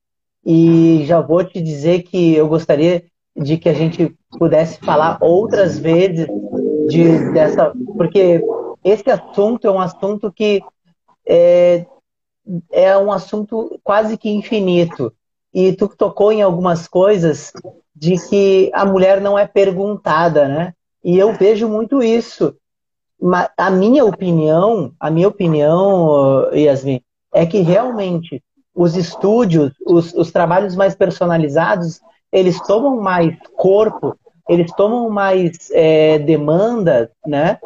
e já vou te dizer que eu gostaria de que a gente pudesse falar outras vezes de, dessa. Porque esse assunto é um assunto que é, é um assunto quase que infinito. E tu tocou em algumas coisas de que a mulher não é perguntada, né? E eu vejo muito isso. A minha opinião, a minha opinião, Yasmin, é que realmente os estúdios, os, os trabalhos mais personalizados, eles tomam mais corpo eles tomam mais é, demanda, né?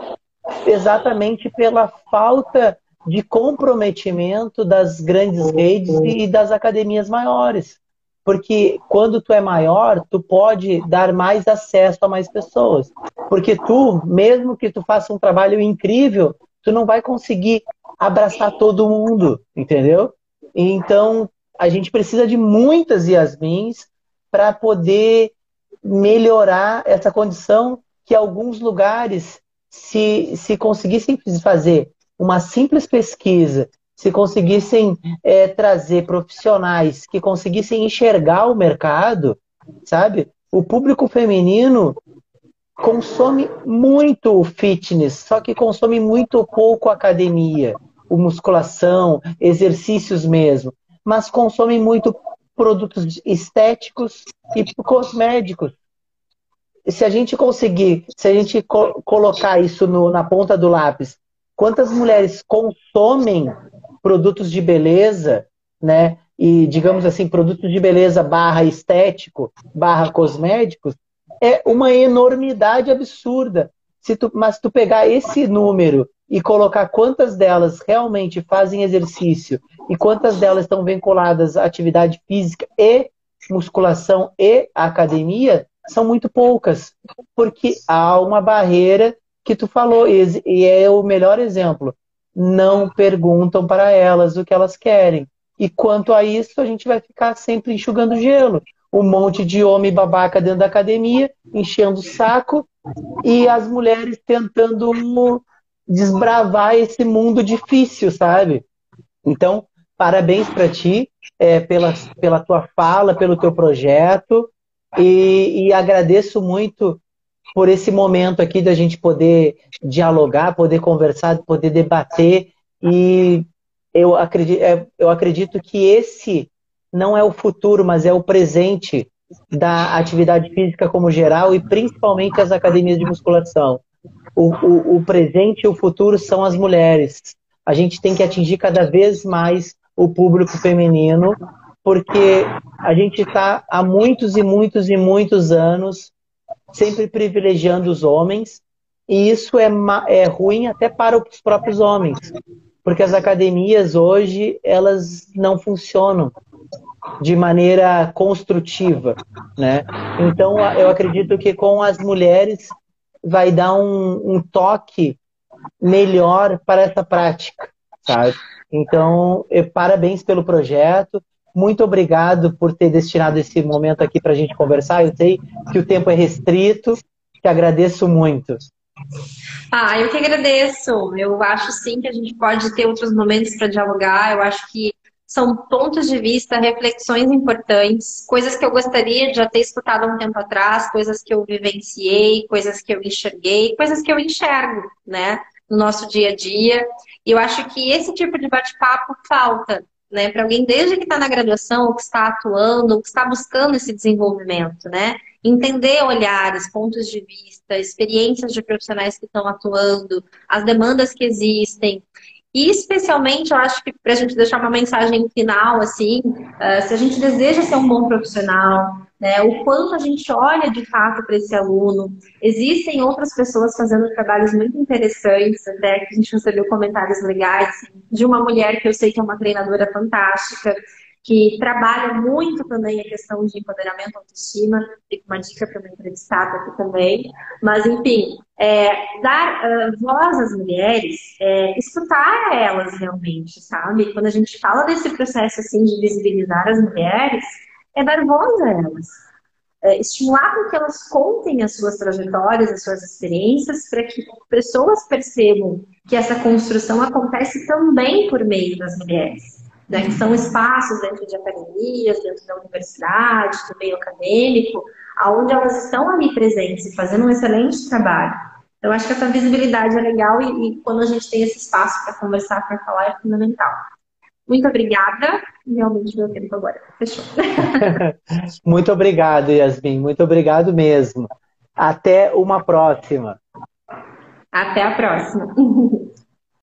Exatamente pela falta de comprometimento das grandes redes e das academias maiores. Porque quando tu é maior, tu pode dar mais acesso a mais pessoas. Porque tu, mesmo que tu faça um trabalho incrível, tu não vai conseguir abraçar todo mundo, entendeu? Então, a gente precisa de muitas Yasmins para poder melhorar essa condição que alguns lugares, se, se conseguissem fazer uma simples pesquisa, se conseguissem é, trazer profissionais que conseguissem enxergar o mercado, sabe? O público feminino consome muito fitness, só que consome muito pouco academia, o musculação, exercícios mesmo, mas consome muito produtos estéticos e cosméticos. Se a gente conseguir, se a gente co colocar isso no, na ponta do lápis, quantas mulheres consomem produtos de beleza, né? E, digamos assim, produtos de beleza barra estético, barra cosméticos, é uma enormidade absurda. Se tu, mas tu pegar esse número e colocar quantas delas realmente fazem exercício e quantas delas estão vinculadas à atividade física e musculação e academia, são muito poucas, porque há uma barreira que tu falou, e é o melhor exemplo. Não perguntam para elas o que elas querem. E quanto a isso, a gente vai ficar sempre enxugando gelo. Um monte de homem babaca dentro da academia, enchendo o saco, e as mulheres tentando desbravar esse mundo difícil, sabe? Então, parabéns para ti é, pela, pela tua fala, pelo teu projeto, e, e agradeço muito por esse momento aqui da gente poder dialogar, poder conversar, poder debater. E eu acredito, é, eu acredito que esse não é o futuro, mas é o presente da atividade física como geral e principalmente as academias de musculação. O, o, o presente e o futuro são as mulheres. A gente tem que atingir cada vez mais o público feminino, porque a gente está há muitos e muitos e muitos anos sempre privilegiando os homens, e isso é, é ruim até para os próprios homens, porque as academias hoje elas não funcionam de maneira construtiva, né? Então eu acredito que com as mulheres vai dar um, um toque melhor para essa prática, sabe? Então, eu, parabéns pelo projeto. Muito obrigado por ter destinado esse momento aqui para a gente conversar. Eu sei que o tempo é restrito, te agradeço muito. Ah, eu que agradeço. Eu acho sim que a gente pode ter outros momentos para dialogar. Eu acho que são pontos de vista, reflexões importantes, coisas que eu gostaria de já ter escutado há um tempo atrás, coisas que eu vivenciei, coisas que eu enxerguei, coisas que eu enxergo, né, no nosso dia a dia. E eu acho que esse tipo de bate-papo falta né? Para alguém desde que está na graduação, ou que está atuando, ou que está buscando esse desenvolvimento, né? Entender olhares, pontos de vista, experiências de profissionais que estão atuando, as demandas que existem. E especialmente, eu acho que para a gente deixar uma mensagem final, assim, uh, se a gente deseja ser um bom profissional, né, o quanto a gente olha de fato para esse aluno. Existem outras pessoas fazendo trabalhos muito interessantes, até que a gente recebeu comentários legais de uma mulher que eu sei que é uma treinadora fantástica, que trabalha muito também a questão de empoderamento autoestima, fica uma dica para uma entrevistada aqui também. Mas, enfim, é, dar uh, voz às mulheres, é, escutar elas realmente, sabe? Quando a gente fala desse processo assim de visibilizar as mulheres, é dar voz a elas. É, estimular com que elas contem as suas trajetórias, as suas experiências, para que pessoas percebam que essa construção acontece também por meio das mulheres né, que são espaços dentro de academias, dentro da universidade, do meio acadêmico, onde elas estão ali presentes e fazendo um excelente trabalho. Eu acho que essa visibilidade é legal e, e quando a gente tem esse espaço para conversar, para falar, é fundamental. Muito obrigada. Realmente meu tempo agora fechou. [LAUGHS] muito obrigado, Yasmin. Muito obrigado mesmo. Até uma próxima. Até a próxima. [LAUGHS]